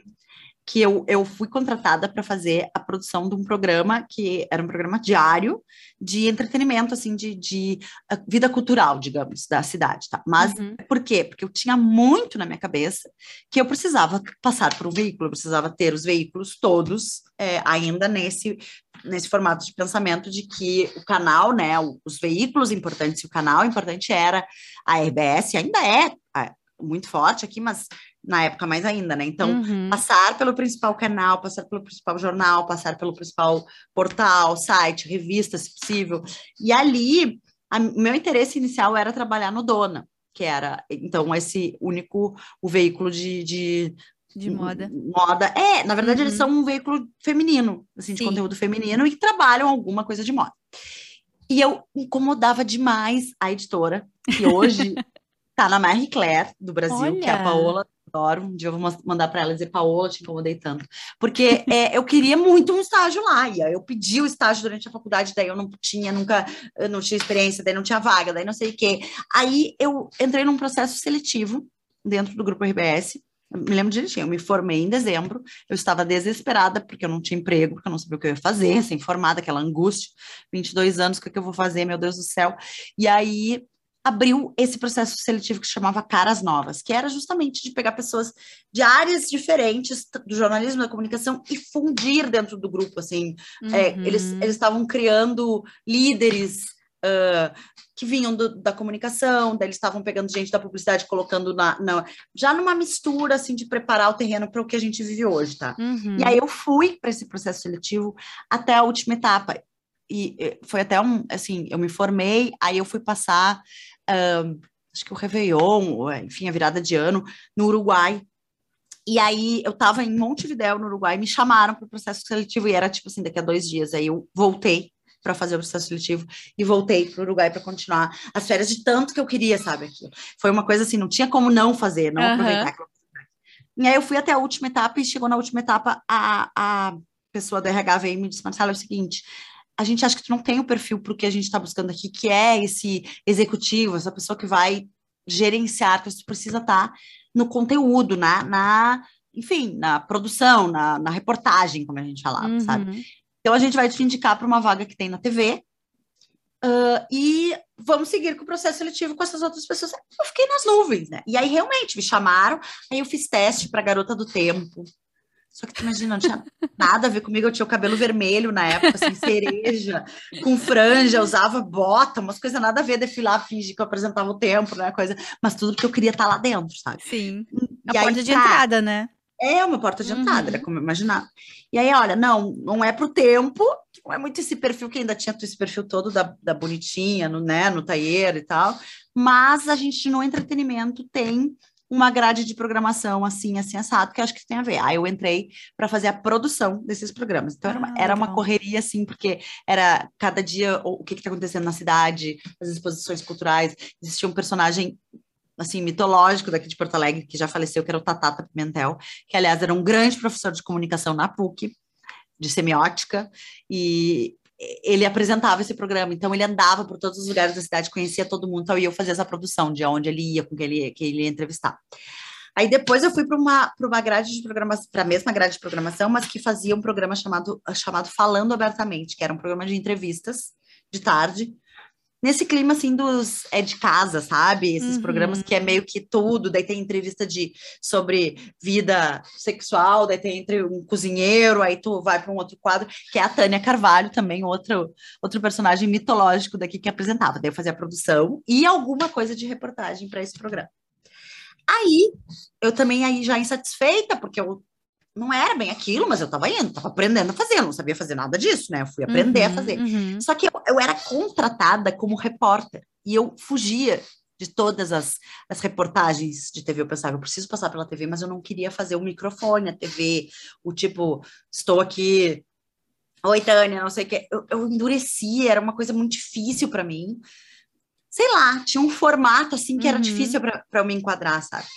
que eu, eu fui contratada para fazer a produção de um programa que era um programa diário de entretenimento, assim, de, de ah, vida cultural, digamos, da cidade, tá? Mas Uhum. por quê? Porque eu tinha muito na minha cabeça que eu precisava passar por um veículo, eu precisava ter os veículos todos é, ainda nesse, nesse formato de pensamento de que o canal, né, os veículos importantes o canal importante era a RBS, ainda é ah, muito forte aqui, mas na época mais ainda, né? Então, Uhum. passar pelo principal canal, passar pelo principal jornal, passar pelo principal portal, site, revista, se possível. E ali, a- o meu interesse inicial era trabalhar no Dona, que era, então, esse único, o veículo de... de de moda. Moda. É, na verdade, Uhum. eles são um veículo feminino, assim, de Sim. conteúdo feminino, e trabalham alguma coisa de moda. E eu incomodava demais a editora, que hoje tá na Marie Claire, do Brasil, que é a Olha! Paola. Adoro. Um dia eu vou mandar para ela dizer, Paola, te incomodei tanto. Porque é, eu queria muito um estágio lá. E eu pedi o estágio durante a faculdade, daí eu não tinha, nunca, não tinha experiência, daí não tinha vaga, daí não sei o quê. Aí eu entrei num processo seletivo dentro do grupo RBS. Me lembro direitinho, eu me formei em dezembro, eu estava desesperada porque eu não tinha emprego, porque eu não sabia o que eu ia fazer, recém-formada, aquela angústia, 22 anos, o que, é que eu vou fazer, meu Deus do céu. E aí abriu esse processo seletivo que se chamava Caras Novas, que era justamente de pegar pessoas de áreas diferentes do jornalismo, da comunicação e fundir dentro do grupo, assim. É, Uhum. eles eles estavam criando líderes ah, que vinham do- da comunicação, daí eles estavam pegando gente da publicidade, colocando na, na- já numa mistura, assim, de preparar o terreno para o que a gente vive hoje, tá? Uhum. E aí eu fui para esse processo seletivo até a última etapa. E eh, foi até um, assim, eu me formei, aí eu fui passar, acho que o Réveillon, eh, enfim, a virada de ano, no Uruguai. E aí eu estava em Montevidéu, no Uruguai, me chamaram para o processo seletivo, e era tipo assim, daqui a dois dias. Aí eu voltei para fazer o processo seletivo e voltei para o Uruguai para continuar as férias de tanto que eu queria, sabe? Aquilo. Foi uma coisa assim, não tinha como não fazer, não Aham. aproveitar. E aí eu fui até a última etapa e chegou na última etapa a, a pessoa do RH veio e me disse, Marcelo, é o seguinte, a gente acha que tu não tem o perfil para o que a gente está buscando aqui, que é esse executivo, essa pessoa que vai gerenciar, que tu precisa estar tá no conteúdo, na, na enfim, na produção, na, na reportagem, como a gente falava, uhum. sabe? Então a gente vai te indicar para uma vaga que tem na TV, Uh, e vamos seguir com o processo seletivo com essas outras pessoas. Eu fiquei nas nuvens, né? E aí realmente me chamaram, aí eu fiz teste para garota do tempo. Só que tu imagina, não tinha nada a ver comigo, eu tinha o cabelo vermelho na época, assim, cereja, com franja, usava bota, umas coisas nada a ver, desfilar, fingir que eu apresentava o tempo, né, coisa, mas tudo porque eu queria estar lá dentro, sabe? Sim, e a porta aí, de tá, entrada, né? É uma porta de entrada, uhum. era como eu imaginava. E aí, olha, não, não é pro tempo, não é muito esse perfil que ainda tinha esse perfil todo da, da bonitinha, no, né, no taieiro e tal, mas a gente no entretenimento tem uma grade de programação assim, assim, assado, que eu acho que tem a ver. Aí eu entrei para fazer a produção desses programas. Então, ah, era, uma, era uma correria, assim, porque era cada dia o, o que está acontecendo na cidade, as exposições culturais. Existia um personagem assim, mitológico daqui de Porto Alegre, que já faleceu, que era o Tatata Pimentel, que, aliás, era um grande professor de comunicação na PUC, de semiótica, e ele apresentava esse programa, então ele andava por todos os lugares da cidade, conhecia todo mundo, então, e eu fazia essa produção, de onde ele ia, com quem ele, que ele ia entrevistar. Aí depois eu fui para uma, uma grade de programação, para a mesma grade de programação, mas que fazia um programa chamado, chamado Falando Abertamente, que era um programa de entrevistas de tarde, nesse clima assim dos é de casa, sabe? Esses uhum. programas que é meio que tudo, daí tem entrevista de sobre vida sexual, daí tem entre um cozinheiro, aí tu vai para um outro quadro, que é a Tânia Carvalho também, outro outro personagem mitológico daqui que apresentava. Daí eu fazia a produção e alguma coisa de reportagem para esse programa. Aí, eu também aí já insatisfeita, porque eu não era bem aquilo, mas eu estava indo, estava aprendendo a fazer, eu não sabia fazer nada disso, né? Eu fui aprender uhum, a fazer. Uhum. Só que eu, eu, era contratada como repórter e eu fugia de todas as, as reportagens de TV. Eu pensava, eu preciso passar pela TV, mas eu não queria fazer o microfone, a TV, o tipo, estou aqui. Oi, Tânia, não sei o que. Eu, eu endureci, era uma coisa muito difícil para mim. Sei lá, tinha um formato assim que uhum. era difícil para eu me enquadrar, sabe?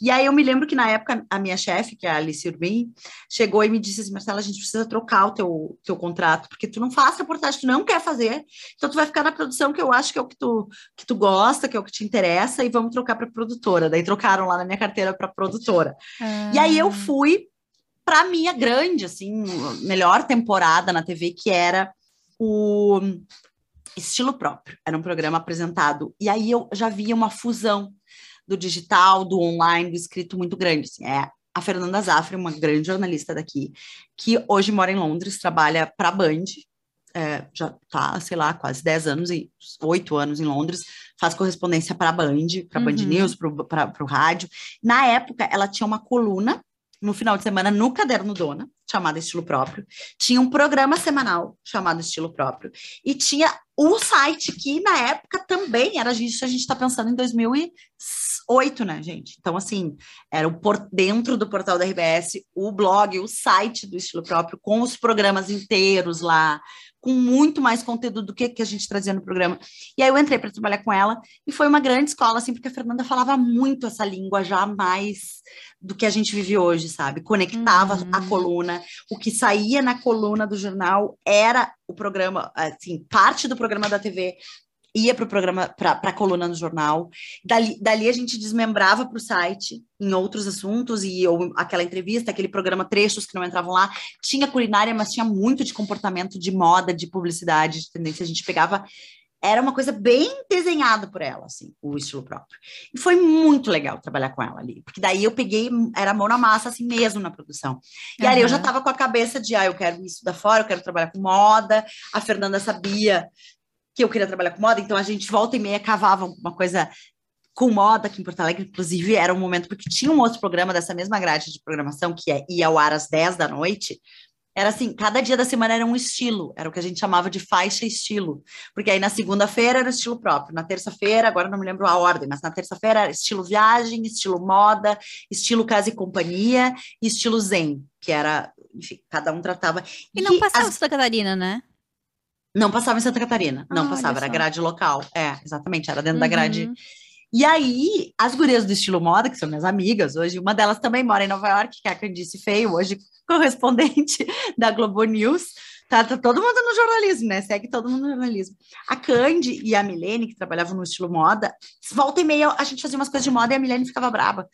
E aí eu me lembro que na época a minha chefe, que é a Alice Urbim, chegou e me disse assim, Marcela, a gente precisa trocar o teu, teu contrato, porque tu não faz reportagem, tu não quer fazer, então tu vai ficar na produção que eu acho que é o que tu, que tu gosta, que é o que te interessa, e vamos trocar para produtora. Daí trocaram lá na minha carteira para produtora. Ah. E aí eu fui para minha grande, assim, melhor temporada na TV, que era o Estilo Próprio. Era um programa apresentado. E aí eu já via uma fusão do digital, do online, do escrito muito grande. Assim. É a Fernanda Zafra, uma grande jornalista daqui, que hoje mora em Londres, trabalha para a Band, é, já está, sei lá, quase 10 anos, e 8 anos em Londres, faz correspondência para a Band, para a uhum. Band News, para o rádio. Na época, ela tinha uma coluna no final de semana no Caderno Dona, chamada Estilo Próprio, tinha um programa semanal chamado Estilo Próprio, e tinha o site que na época também era isso, a gente está pensando em 2008, né, gente? Então, assim, era o por dentro do portal da RBS, o blog, o site do Estilo Próprio, com os programas inteiros lá, com muito mais conteúdo do que, que a gente trazia no programa. E aí eu entrei para trabalhar com ela e foi uma grande escola, assim, porque a Fernanda falava muito essa língua já mais do que a gente vive hoje, sabe? Conectava uhum. a coluna. O que saía na coluna do jornal era o programa, assim, parte do programa da TV ia para o programa, para a coluna no jornal. Dali, dali a gente desmembrava para o site em outros assuntos, e ou aquela entrevista, aquele programa, trechos que não entravam lá. Tinha culinária, mas tinha muito de comportamento, de moda, de publicidade, de tendência. A gente pegava. Era uma coisa bem desenhada por ela, assim, o estilo próprio. E foi muito legal trabalhar com ela ali, porque daí eu peguei, era mão na massa, assim mesmo, na produção. E uhum. ali eu já estava com a cabeça de, ah, eu quero isso da fora, eu quero trabalhar com moda. A Fernanda sabia que eu queria trabalhar com moda, então a gente volta e meia cavava uma coisa com moda aqui em Porto Alegre, inclusive era um momento, porque tinha um outro programa dessa mesma grade de programação, que é, ia ao ar às 10 da noite, era assim, cada dia da semana era um estilo, era o que a gente chamava de faixa estilo, porque aí na segunda-feira era estilo próprio, na terça-feira, agora não me lembro a ordem, mas na terça-feira era estilo viagem, estilo moda, estilo casa e companhia, e estilo zen, que era, enfim, cada um tratava. E, e não passava as... Santa Catarina, né? Não passava em Santa Catarina, não ah, passava, era grade local. É, exatamente, era dentro uhum. da grade. E aí, as gurias do estilo moda, que são minhas amigas hoje, uma delas também mora em Nova York, que é a Candice Feio, hoje correspondente da Globo News. Tá, tá, todo mundo no jornalismo, né? Segue todo mundo no jornalismo. A Candy e a Milene, que trabalhavam no estilo moda, volta e meia a gente fazia umas coisas de moda e a Milene ficava brava.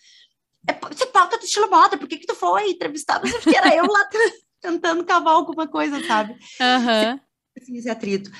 É, você pauta do estilo moda, por que, que tu foi entrevistar? Porque era eu lá tentando cavar alguma coisa, sabe? Uhum. Assim, esse atrito.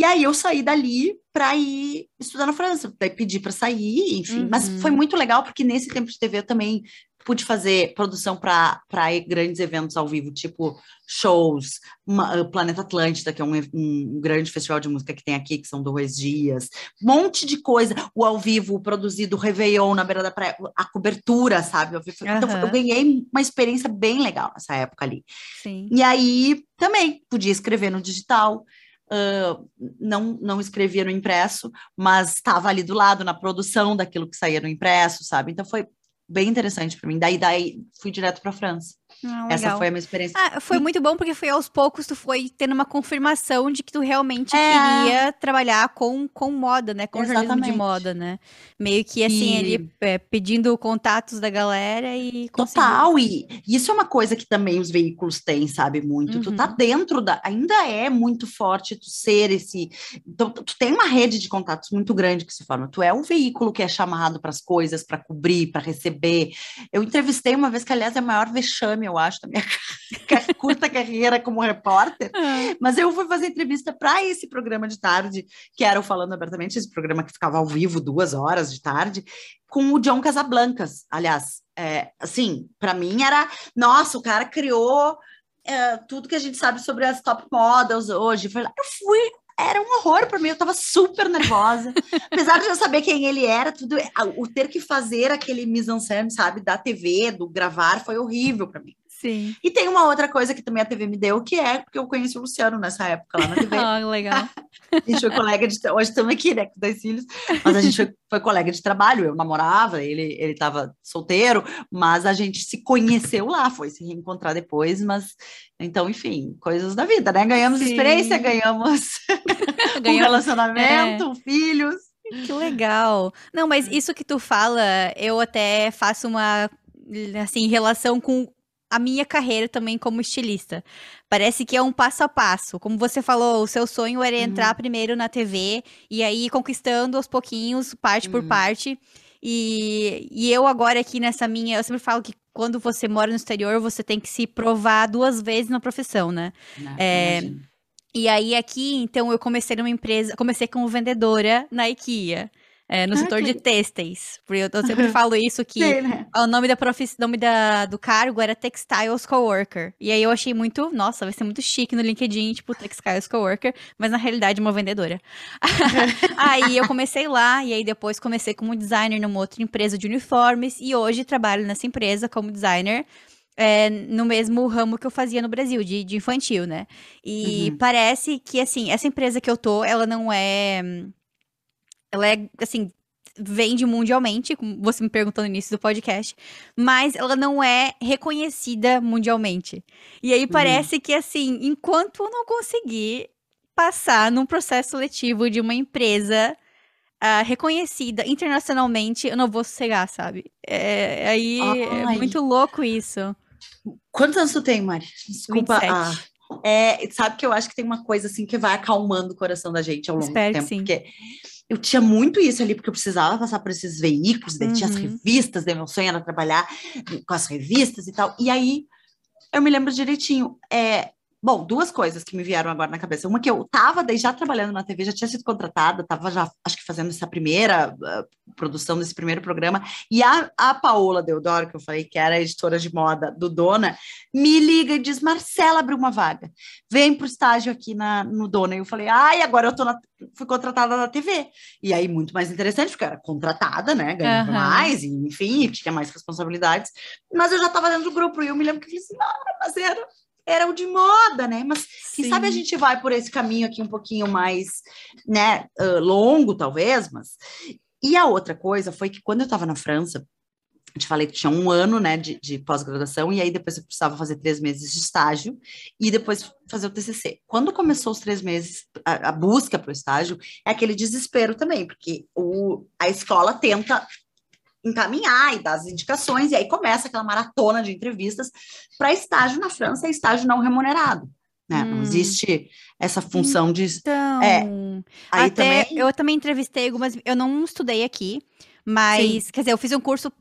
E aí eu saí dali para ir estudar na França, daí pedi para sair, enfim. Uhum. Mas foi muito legal porque nesse tempo de TV eu também pude fazer produção para grandes eventos ao vivo, tipo shows, uma, uh, Planeta Atlântida, que é um, um, grande festival de música que tem aqui, que são dois dias, um monte de coisa, o ao vivo produzido, o Réveillon na beira da praia, a cobertura, sabe? Eu, uhum. Então eu ganhei uma experiência bem legal nessa época ali. Sim. E aí também podia escrever no digital, Uh, não, não escrevia no impresso, mas estava ali do lado na produção daquilo que saía no impresso, sabe? Então foi bem interessante para mim. Daí, daí fui direto para a França. Ah, Essa foi a minha experiência. Ah, foi muito bom porque foi aos poucos tu foi tendo uma confirmação de que tu realmente é. queria trabalhar com, com moda, né? Com Exatamente. jornalismo de moda, né? Meio que assim, e... ele é, pedindo contatos da galera e conseguiu. Total, e isso é uma coisa que também os veículos têm, sabe? Muito. Uhum. Tu tá uhum. dentro da. Ainda é muito forte tu ser esse. Então, tu tem uma rede de contatos muito grande que se forma. Tu é um veículo que é chamado para as coisas, para cobrir, para receber. Eu entrevistei uma vez que, aliás, é o maior vexame eu acho, da minha curta carreira como repórter. É. Mas eu fui fazer entrevista para esse programa de tarde, que era o Falando Abertamente, esse programa que ficava ao vivo duas horas de tarde, com o John Casablancas. Aliás, é, assim, para mim era, nossa, o cara criou é, tudo que a gente sabe sobre as top models hoje. Eu fui era um horror para mim, eu estava super nervosa. Apesar de eu saber quem ele era, tudo o ter que fazer aquele mise-en-scène, sabe, da TV, do gravar, foi horrível para mim. Sim. E tem uma outra coisa que também a TV me deu, que é porque eu conheci o Luciano nessa época lá na TV. ah, legal. a gente foi colega de. Hoje estamos aqui, né, com dois filhos, mas a gente foi, foi colega de trabalho. Eu namorava, ele ele estava solteiro, mas a gente se conheceu lá, foi se reencontrar depois. Mas então, enfim, coisas da vida, né? Ganhamos Sim. experiência, ganhamos um relacionamento, é. filhos. Que legal. Não, mas isso que tu fala, eu até faço uma assim, relação com a minha carreira também como estilista. Parece que é um passo a passo. Como você falou, o seu sonho era entrar uhum. primeiro na TV e aí conquistando aos pouquinhos, parte uhum. por parte. E, e eu agora aqui nessa minha, eu sempre falo que quando você mora no exterior, você tem que se provar duas vezes na profissão, né? Não, é, e aí aqui, então, eu comecei numa empresa, comecei como vendedora na IKEA é, no ah, setor que... de têxteis. Porque eu, eu sempre falo isso, que Sim, né? o nome, da profiss... nome da, do cargo era Textiles Coworker. E aí eu achei muito, nossa, vai ser muito chique no LinkedIn, tipo, Textiles Coworker, mas na realidade uma vendedora. aí eu comecei lá, e aí depois comecei como designer numa outra empresa de uniformes, e hoje trabalho nessa empresa como designer. É, no mesmo ramo que eu fazia no Brasil, de, de infantil, né? E uhum. parece que, assim, essa empresa que eu tô, ela não é ela é, assim, vende mundialmente, como você me perguntou no início do podcast, mas ela não é reconhecida mundialmente. E aí uhum. parece uhum. que, assim, enquanto eu não conseguir passar num processo seletivo de uma empresa uh, reconhecida internacionalmente, eu não vou sossegar, sabe? É, aí é muito louco isso. Quantos anos tu tem, Mari? Desculpa. 27. Ah, é, sabe que eu acho que tem uma coisa assim que vai acalmando o coração da gente ao longo Espero do tempo. Porque eu tinha muito isso ali, porque eu precisava passar por esses veículos, daí uhum. tinha as uhum. revistas, daí meu sonho era trabalhar com as revistas e tal. E aí eu me lembro direitinho. É, Bom, duas coisas que me vieram agora na cabeça. Uma que eu estava já trabalhando na TV, já tinha sido contratada, estava já, acho que fazendo essa primeira uh, produção desse primeiro programa. E a, a Paola Deodoro, que eu falei que era editora de moda do Dona, me liga e diz: Marcela abriu uma vaga, vem para o estágio aqui na, no Dona. E eu falei: ai, agora eu tô na, fui contratada na TV. E aí, muito mais interessante, porque eu era contratada, né? Ganhava uhum. mais, e, enfim, tinha mais responsabilidades. Mas eu já estava dentro do grupo, e eu me lembro que eu falei assim: ah, mas era era o de moda, né? Mas quem sabe a gente vai por esse caminho aqui um pouquinho mais, né, uh, longo, talvez, mas... E a outra coisa foi que quando eu estava na França, te falei que tinha um ano, né, de, de pós-graduação, e aí depois eu precisava fazer três meses de estágio, e depois fazer o TCC. Quando começou os três meses, a, a busca para o estágio, é aquele desespero também, porque o, a escola tenta encaminhar e dar as indicações, e aí começa aquela maratona de entrevistas para estágio na França, é estágio não remunerado. Né? Hum. Não existe essa função de. Então, é, aí também... eu também entrevistei algumas. Eu não estudei aqui, mas, Sim. quer dizer, eu fiz um curso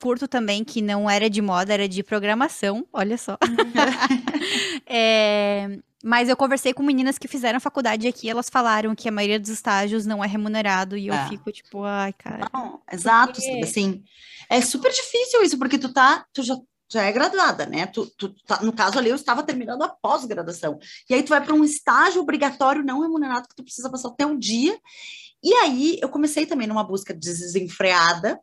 curto também que não era de moda, era de programação, olha só. é, mas eu conversei com meninas que fizeram faculdade aqui, elas falaram que a maioria dos estágios não é remunerado e eu é. fico tipo, ai, cara. Não, exato, assim, é super difícil isso, porque tu tá, tu já, já é graduada, né? Tu, tu tá, no caso ali, eu estava terminando a pós-graduação. E aí tu vai para um estágio obrigatório não remunerado que tu precisa passar até um dia. E aí eu comecei também numa busca desenfreada,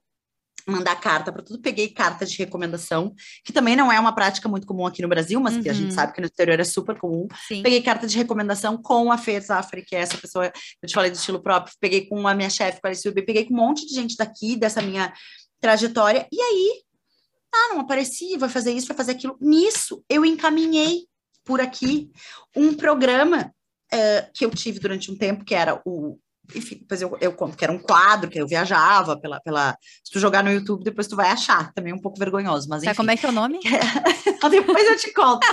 mandar carta para tudo. Peguei carta de recomendação, que também não é uma prática muito comum aqui no Brasil, mas uhum. que a gente uhum. sabe que no exterior é super comum. Sim. Peguei carta de recomendação com a Fê Zafre, que é essa pessoa, eu te falei do estilo próprio. Peguei com a minha chefe, com a Alice peguei com um monte de gente daqui, dessa minha trajetória. E aí, ah, não aparecia, vai fazer isso, vai fazer aquilo. Nisso, eu encaminhei por aqui um programa uh, que eu tive durante um tempo, que era o enfim, depois eu, eu conto que era um quadro, que eu viajava pela, pela. Se tu jogar no YouTube, depois tu vai achar, também é um pouco vergonhoso, mas enfim. como é que é o nome? depois eu te conto.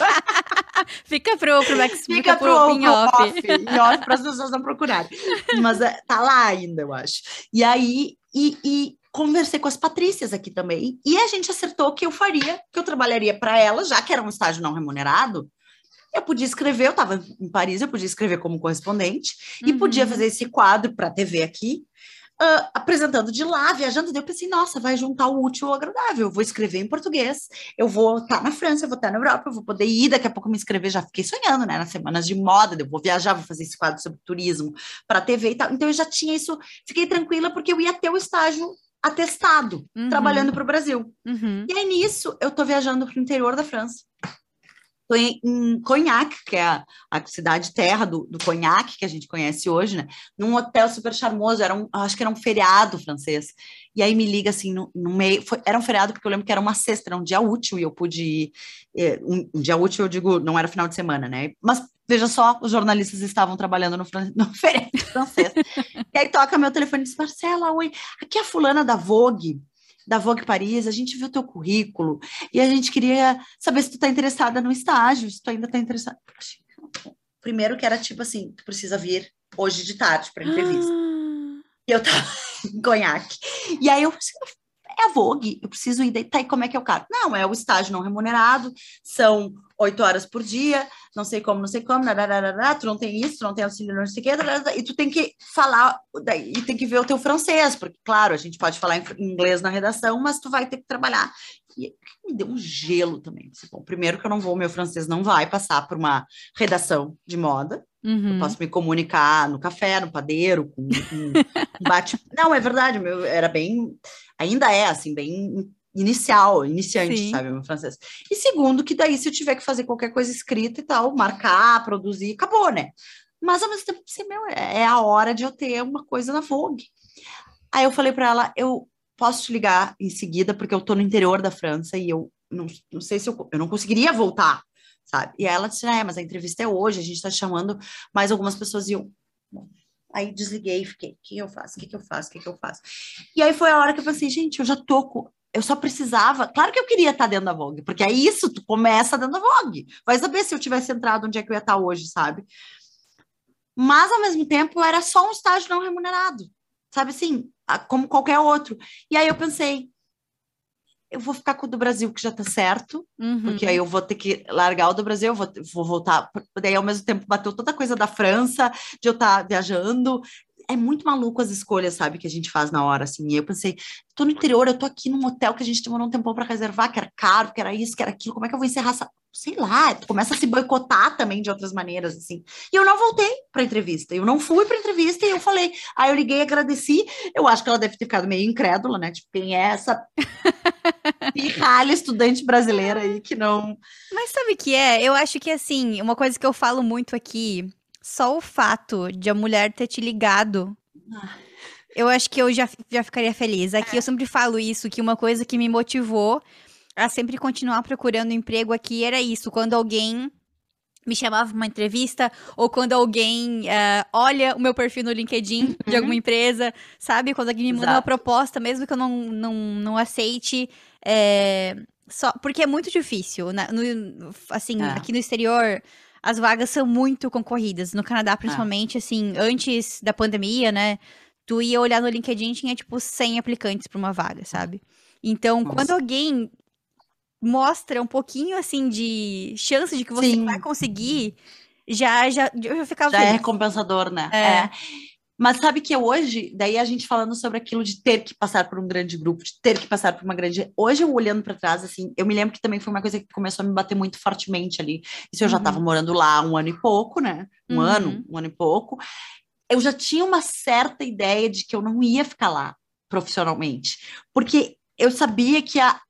fica pro, pro Max, fica, fica pro, pro em off. off, em off para as pessoas não procurarem. Mas é, tá lá ainda, eu acho. E aí, e, e conversei com as Patrícias aqui também, e a gente acertou que eu faria, que eu trabalharia para elas, já que era um estágio não remunerado, eu podia escrever, eu estava em Paris, eu podia escrever como correspondente uhum. e podia fazer esse quadro para a TV aqui, uh, apresentando de lá, viajando. Daí eu pensei, nossa, vai juntar o útil ao agradável. Eu vou escrever em português, eu vou estar tá na França, eu vou estar tá na Europa, eu vou poder ir daqui a pouco me inscrever. Já fiquei sonhando, né? Nas semanas de moda, eu vou viajar, vou fazer esse quadro sobre turismo para a TV e tal. Então eu já tinha isso, fiquei tranquila porque eu ia ter o estágio atestado, uhum. trabalhando para o Brasil. Uhum. E aí nisso, eu estou viajando para o interior da França em Cognac, que é a, a cidade terra do, do Cognac, que a gente conhece hoje, né? Num hotel super charmoso, era um, acho que era um feriado francês. E aí me liga assim, no, no meio, foi, era um feriado porque eu lembro que era uma sexta, era um dia útil, e eu pude ir, é, um, um, dia útil eu digo, não era final de semana, né? Mas veja só, os jornalistas estavam trabalhando no, no feriado francês. e aí toca meu telefone e diz, Marcela, oi, aqui é a fulana da Vogue, da Vogue Paris, a gente viu teu currículo e a gente queria saber se tu tá interessada no estágio, se tu ainda tá interessada. Primeiro que era tipo assim, tu precisa vir hoje de tarde para entrevista. Ah. E eu tava em conhaque. E aí eu é a Vogue, eu preciso ir, tá, e como é que é o cara? Não, é o estágio não remunerado, são oito horas por dia, não sei como, não sei como, tu não tem isso, tu não tem auxílio, não sei o dararara, e tu tem que falar, e tem que ver o teu francês, porque, claro, a gente pode falar inglês na redação, mas tu vai ter que trabalhar. E me deu um gelo também. Bom, primeiro que eu não vou, meu francês não vai passar por uma redação de moda, Uhum. Eu posso me comunicar no café, no padeiro, com, com bate. Não, é verdade, meu era bem, ainda é assim, bem inicial, iniciante, Sim. sabe, meu francês. E segundo, que daí se eu tiver que fazer qualquer coisa escrita e tal, marcar, produzir, acabou, né? Mas ao mesmo tempo, assim, meu, é a hora de eu ter uma coisa na Vogue. Aí eu falei para ela, eu posso te ligar em seguida, porque eu tô no interior da França e eu não, não sei se eu, eu não conseguiria voltar, sabe? E ela disse, é, mas a entrevista é hoje, a gente tá chamando mais algumas pessoas e eu... Aí desliguei e fiquei, o que eu faço? O que, que eu faço? O que, que eu faço? E aí foi a hora que eu pensei, gente, eu já tô com eu só precisava. Claro que eu queria estar dentro da Vogue, porque é isso, tu começa dentro da Vogue. Vai saber se eu tivesse entrado onde é que eu ia estar hoje, sabe? Mas, ao mesmo tempo, era só um estágio não remunerado, sabe assim, como qualquer outro. E aí eu pensei, eu vou ficar com o do Brasil, que já tá certo, uhum. porque aí eu vou ter que largar o do Brasil, vou, vou voltar, daí ao mesmo tempo bateu toda a coisa da França, de eu estar tá viajando, é muito maluco as escolhas, sabe, que a gente faz na hora, assim. E eu pensei, tô no interior, eu tô aqui num hotel que a gente demorou um tempão para reservar, que era caro, que era isso, que era aquilo, como é que eu vou encerrar essa... Sei lá, tu começa a se boicotar também de outras maneiras, assim. E eu não voltei pra entrevista, eu não fui pra entrevista e eu falei, aí eu liguei, agradeci, eu acho que ela deve ter ficado meio incrédula, né, tipo, quem é essa pirralha estudante brasileira aí que não... Mas sabe o que é? Eu acho que, assim, uma coisa que eu falo muito aqui só o fato de a mulher ter te ligado. eu acho que eu já, já ficaria feliz. Aqui eu sempre falo isso, que uma coisa que me motivou a sempre continuar procurando emprego aqui era isso. Quando alguém me chamava para uma entrevista, ou quando alguém uh, olha o meu perfil no LinkedIn uhum. de alguma empresa, sabe? Quando alguém me manda Exato. uma proposta, mesmo que eu não, não, não aceite, é, só, porque é muito difícil. Né? No, assim, é. aqui no exterior, as vagas são muito concorridas. No Canadá, é. principalmente, é. assim, antes da pandemia, né? Tu ia olhar no LinkedIn tinha, tipo, 100 aplicantes para uma vaga, sabe? Então, Nossa. quando alguém mostra um pouquinho, assim, de chance de que você Sim. vai conseguir, já, já, eu já ficava Já é feliz. é recompensador, né? É. é. Mas sabe que hoje, daí a gente falando sobre aquilo de ter que passar por um grande grupo, de ter que passar por uma grande. Hoje, eu olhando para trás, assim, eu me lembro que também foi uma coisa que começou a me bater muito fortemente ali. Isso eu uhum. já estava morando lá um ano e pouco, né? Um uhum. ano, um ano e pouco. Eu já tinha uma certa ideia de que eu não ia ficar lá profissionalmente, porque eu sabia que a,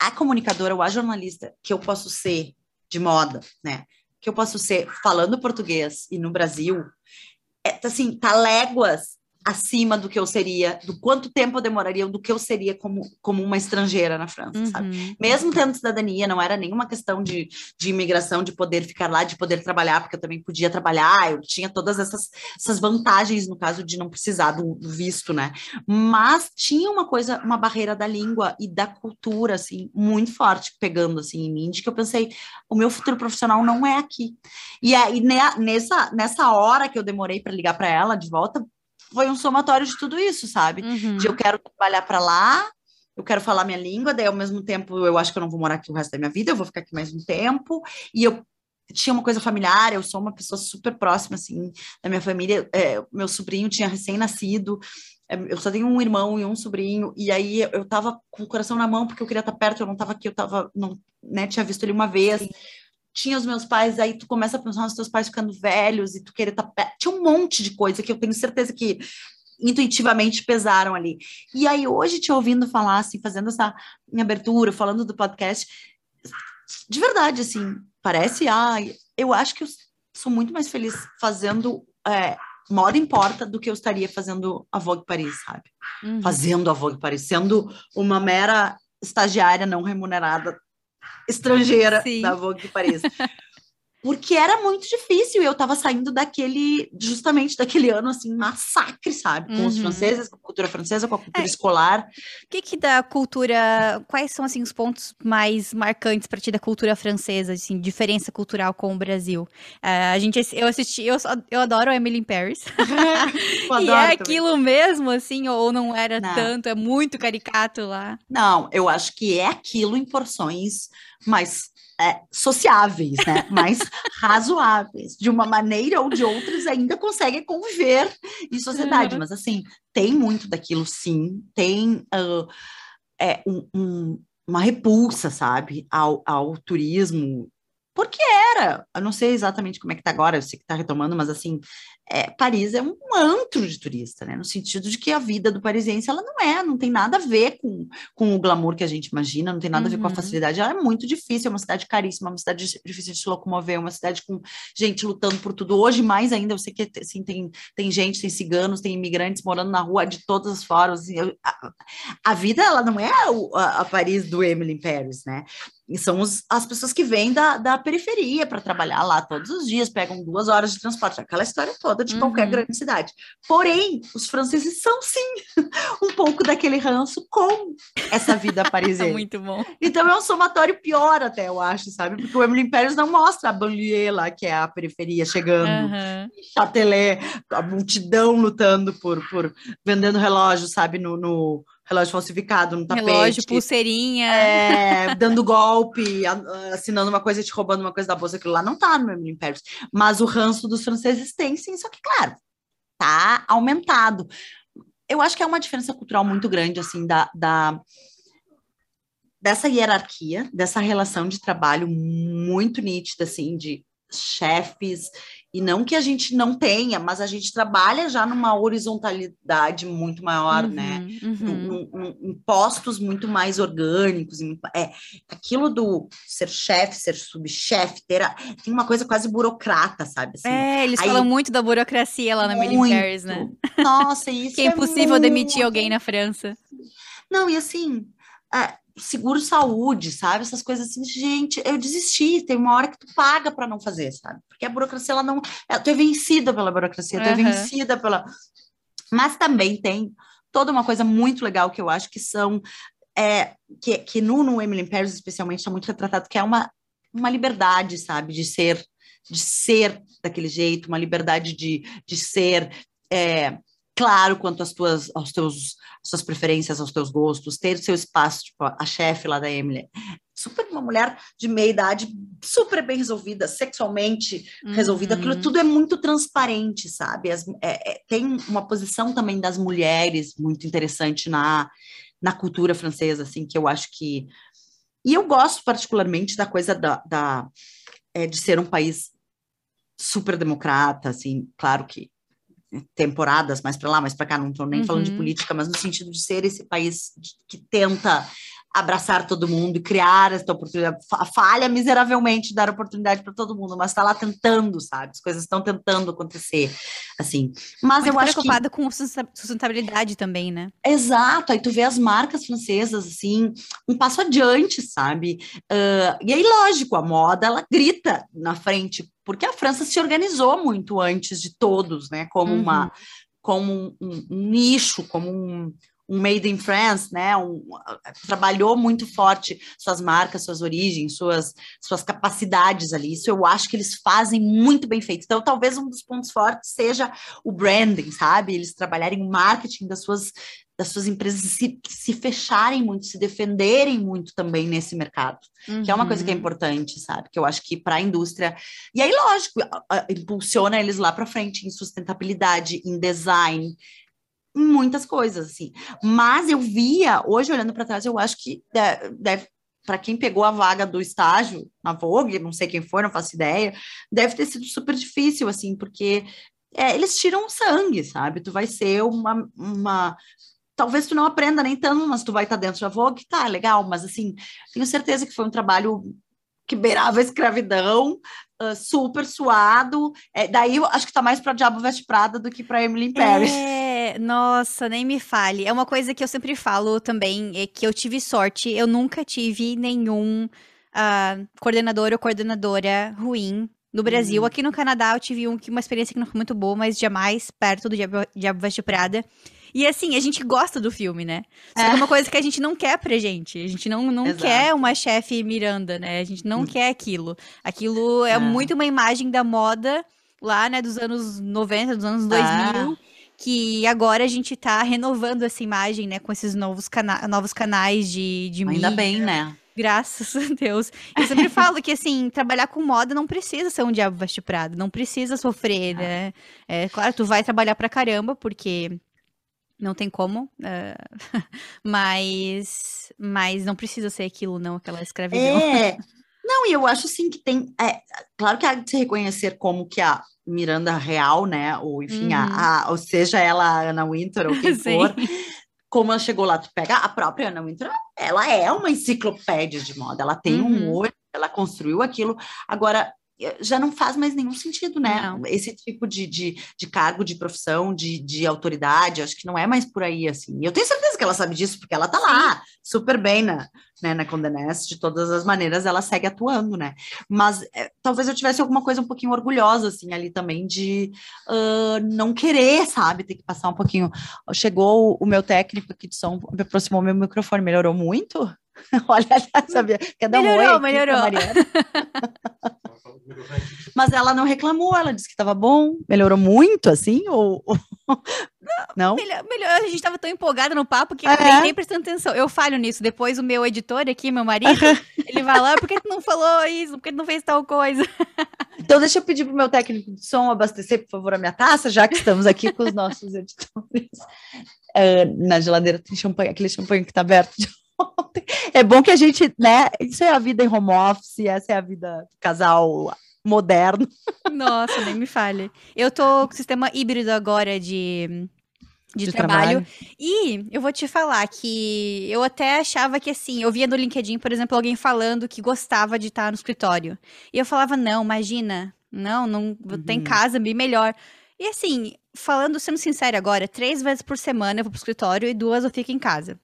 a comunicadora ou a jornalista que eu posso ser de moda, né? Que eu posso ser falando português e no Brasil, assim, tá léguas acima do que eu seria, do quanto tempo eu demoraria, do que eu seria como, como uma estrangeira na França, uhum. sabe? Mesmo tendo cidadania, não era nenhuma questão de, de imigração, de poder ficar lá, de poder trabalhar, porque eu também podia trabalhar, eu tinha todas essas, essas vantagens no caso de não precisar do, do visto, né? Mas tinha uma coisa, uma barreira da língua e da cultura, assim, muito forte, pegando, assim, em mim, de que eu pensei, o meu futuro profissional não é aqui. E aí, nessa, nessa hora que eu demorei para ligar para ela de volta, foi um somatório de tudo isso, sabe? Uhum. De eu quero trabalhar para lá, eu quero falar minha língua, daí ao mesmo tempo eu acho que eu não vou morar aqui o resto da minha vida, eu vou ficar aqui mais um tempo, e eu tinha uma coisa familiar, eu sou uma pessoa super próxima, assim, da minha família, é, meu sobrinho tinha recém-nascido, é, eu só tenho um irmão e um sobrinho, e aí eu tava com o coração na mão, porque eu queria estar perto, eu não tava aqui, eu tava, não, né, tinha visto ele uma vez, Sim tinha os meus pais, aí tu começa a pensar nos teus pais ficando velhos e tu querer estar tá perto. Tinha um monte de coisa que eu tenho certeza que intuitivamente pesaram ali. E aí, hoje, te ouvindo falar, assim, fazendo essa minha abertura, falando do podcast, de verdade, assim, parece, ah, eu acho que eu sou muito mais feliz fazendo é, moda importa do que eu estaria fazendo a Vogue Paris, sabe? Uhum. Fazendo a Vogue Paris, sendo uma mera estagiária não remunerada estrangeira Sim. da Vogue de Paris. Porque era muito difícil e eu tava saindo daquele, justamente daquele ano, assim, massacre, sabe? Com uhum. os franceses, com a cultura francesa, com a cultura é. escolar. O que que da cultura, quais são, assim, os pontos mais marcantes para ti da cultura francesa, assim, diferença cultural com o Brasil? Uh, a gente, eu assisti, eu, eu adoro Emily in Paris. e é aquilo também. mesmo, assim, ou não era não. tanto, é muito caricato lá? Não, eu acho que é aquilo em porções mais é, sociáveis, né? mais razoáveis. De uma maneira ou de outras ainda conseguem conviver em sociedade. Uhum. Mas, assim, tem muito daquilo, sim. Tem uh, é, um, um, uma repulsa, sabe, ao, ao turismo porque era, eu não sei exatamente como é que tá agora, eu sei que tá retomando, mas assim, é, Paris é um antro de turista, né? No sentido de que a vida do parisiense, ela não é, não tem nada a ver com, com o glamour que a gente imagina, não tem nada uhum. a ver com a uhum. facilidade, ela é muito difícil, é uma cidade caríssima, uma cidade difícil de se locomover, uma cidade com gente lutando por tudo. Hoje, mais ainda, eu sei que assim, tem, tem gente, tem ciganos, tem imigrantes morando na rua de todas as formas. Assim, a, a, vida, ela não é a, a Paris do Emily Paris, né? São os, as pessoas que vêm da, da periferia para trabalhar lá todos os dias, pegam duas horas de transporte, aquela história toda de uhum. qualquer grande cidade. Porém, os franceses são sim um pouco daquele ranço com essa vida parisiense. Muito bom. Então é um somatório pior até, eu acho, sabe? Porque o Emily Pérez não mostra a banlieue lá, que é a periferia, chegando, uhum. Châtelet, a multidão lutando por, por vendendo relógio, sabe, no, no relógio falsificado no tapete. Relógio, pulseirinha. É, dando golpe, assinando uma coisa e te roubando uma coisa da bolsa. Aquilo lá não tá no Emily Paris. Mas o ranço dos franceses tem sim, só que, claro, tá aumentado. Eu acho que é uma diferença cultural muito grande, assim, da, da dessa hierarquia, dessa relação de trabalho muito nítida, assim, de chefes, e não que a gente não tenha, mas a gente trabalha já numa horizontalidade muito maior, uhum, né? Uhum. Em postos muito mais orgânicos. É, aquilo do ser chefe, ser subchefe, ter a, tem uma coisa quase burocrata, sabe? Assim, é, eles Aí, falam muito da burocracia lá na Emily Paris, né? Nossa, isso Que é, é impossível muito... demitir alguém na França. Não, e assim, é, seguro saúde, sabe? Essas coisas assim, gente, eu desisti. Tem uma hora que tu paga para não fazer, sabe? Porque a burocracia, ela não. Ela, tu é vencida pela burocracia, tu uhum. é vencida pela. Mas também tem toda uma coisa muito legal que eu acho que são. É, que, que no, no Emily in Paris, especialmente, está muito retratado, que é uma, uma liberdade, sabe? De ser de ser daquele jeito, uma liberdade de, de ser é, claro quanto às tuas, aos teus, às suas preferências, aos teus gostos, ter seu espaço, tipo a chefe lá da Emily, super uma mulher de meia idade, super bem resolvida, sexualmente uhum. resolvida, aquilo tudo é muito transparente, sabe? As, é, é, tem uma posição também das mulheres muito interessante na, na cultura francesa, assim, que eu acho que... E eu gosto particularmente da coisa da, da é, de ser um país super democrata, assim, claro que temporadas mais para lá, mais para cá, não estou nem uhum. falando de uhum. política, mas no sentido de ser esse país que tenta abraçar todo mundo e criar essa oportunidade, falha miseravelmente dar oportunidade para todo mundo, mas está lá tentando, sabe? As coisas estão tentando acontecer, assim. Mas Muito eu acho preocupada com sustentabilidade também, né? Exato, aí tu vê as marcas francesas, assim, um passo adiante, sabe? Uh, e aí, lógico, a moda, ela grita na frente, porque a França se organizou muito antes de todos, né? Como uhum. uma como um, um, um nicho, como um, um made in France, né? Um, trabalhou muito forte suas marcas, suas origens, suas, suas capacidades ali. Isso eu acho que eles fazem muito bem feito. Então, talvez um dos pontos fortes seja o branding, sabe? Eles trabalharem o marketing das suas das suas empresas se, se fecharem muito, se defenderem muito também nesse mercado, uhum. que é uma coisa que é uhum. importante, sabe? Que eu acho que para a indústria. E aí, lógico, impulsiona eles lá para frente em sustentabilidade, em design, muitas coisas, assim. Mas eu via, hoje olhando para trás, eu acho que deve, para quem pegou a vaga do estágio na Vogue, não sei quem foi, não faço ideia, deve ter sido super difícil, assim, porque é, eles tiram sangue, sabe? Tu vai ser uma, uma. Talvez tu não aprenda nem tanto, mas tu vai estar tá dentro da Vogue, tá, legal, mas assim, tenho certeza que foi um trabalho que beirava a escravidão, uh, super suado. É, daí eu acho que tá mais para Diabo Veste Prada do que para Emily in Paris. É, nossa, nem me fale. É uma coisa que eu sempre falo também, é que eu tive sorte. Eu nunca tive nenhum uh, coordenador ou coordenadora ruim no Brasil. Uhum. Aqui no Canadá eu tive um, uma experiência que não foi muito boa, mas jamais perto do Diabo, Diabo Veste Prada. E assim, a gente gosta do filme, né? Só é. que é uma coisa que a gente não quer pra gente. A gente não, não quer uma chefe Miranda, né? A gente não hum. quer aquilo. Aquilo é, é, muito uma imagem da moda lá, né, dos anos 90, dos anos 2000. Ah. Que agora a gente tá renovando essa imagem, né? Com esses novos, cana novos canais de, de Ainda mídia. bem, né? Graças a Deus. Eu sempre falo que, assim, trabalhar com moda não precisa ser um diabo veste prado, não precisa sofrer, né? É, claro, tu vai trabalhar pra caramba, porque não tem como, uh, mas, mas não precisa ser aquilo, não, aquela escravidão. É, não, e eu acho assim que tem, é, claro que há de se reconhecer como que a Miranda real, né, ou enfim, uhum. a, a, ou seja ela a Ana Winter ou quem for, como ela chegou lá, tu pega a própria Ana Winter, ela é uma enciclopédia de moda, ela tem uhum. um olho, ela construiu aquilo, agora já não faz mais nenhum sentido, né? Não. Esse tipo de, de, de, cargo, de profissão, de, de autoridade, acho que não é mais por aí, assim. Eu tenho certeza que ela sabe disso, porque ela tá lá, super bem na, né, na Condé Nast, de todas as maneiras ela segue atuando, né? Mas é, talvez eu tivesse alguma coisa um pouquinho orgulhosa, assim, ali também, de uh, não querer, sabe? Ter que passar um pouquinho. Chegou o, o meu técnico aqui de som, me aproximou meu microfone, melhorou muito? Olha, sabia? Quer dar melhorou, um oi? Melhorou, melhorou. Mas ela não reclamou, ela disse que estava bom. Melhorou muito, assim? Ou. Não? Melhor, melhor, a gente estava tão empolgada no papo que eu é. nem prestando atenção. Eu falho nisso. Depois o meu editor aqui, meu marido, ele vai lá, por que tu não falou isso? Por que tu não fez tal coisa? Então deixa eu pedir pro meu técnico de som abastecer, por favor, a minha taça, já que estamos aqui com os nossos editores. Uh, na geladeira tem champanhe, aquele champanhe que está aberto de ontem. É bom que a gente, né? Isso é a vida em home office, essa é a vida do casal moderno. Nossa, nem me fale. Eu tô com sistema híbrido agora de, de, De trabalho. trabalho. E eu vou te falar que eu até achava que assim, eu via no LinkedIn, por exemplo, alguém falando que gostava de estar no escritório. E eu falava, não, imagina, não, não em Uhum. casa, bem melhor. E assim, falando, sendo sincera agora, três vezes por semana eu vou pro escritório e duas eu fico em casa.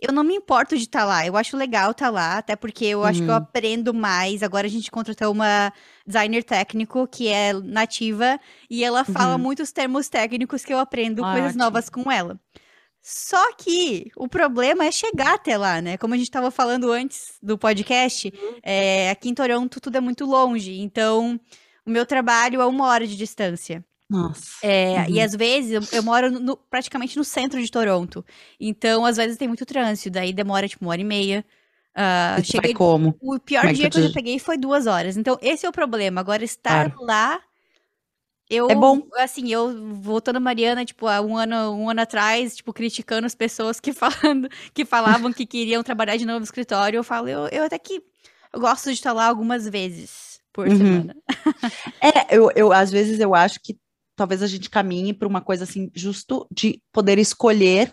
Eu não me importo de estar lá, eu acho legal estar lá, até porque eu acho que eu Uhum. aprendo mais. Agora a gente contratou uma designer técnico que é nativa e ela fala Uhum. muitos termos técnicos que eu aprendo Ah, coisas ótimo. novas com ela. Só que o problema é chegar até lá, né? Como a gente estava falando antes do podcast, Uhum. é, aqui em Toronto tudo é muito longe, então o meu trabalho é uma hora de distância. Nossa. É, E Uhum. às vezes eu, eu moro no- praticamente no centro de Toronto. Então, às vezes tem muito trânsito, daí demora tipo uma hora e meia. Ah, E cheguei, como? o pior como é que dia tu que eu já peguei foi duas horas. Então, esse é o problema. Agora, estar lá. Eu, É bom. assim, eu voltando a Mariana, tipo, há um ano, um ano atrás, tipo, criticando as pessoas que falando, que falavam que queriam trabalhar de novo no escritório, eu falo, eu, eu até que eu gosto de estar lá algumas vezes por Uhum. semana. É, eu, eu às vezes eu acho que talvez a gente caminhe para uma coisa assim, justo de poder escolher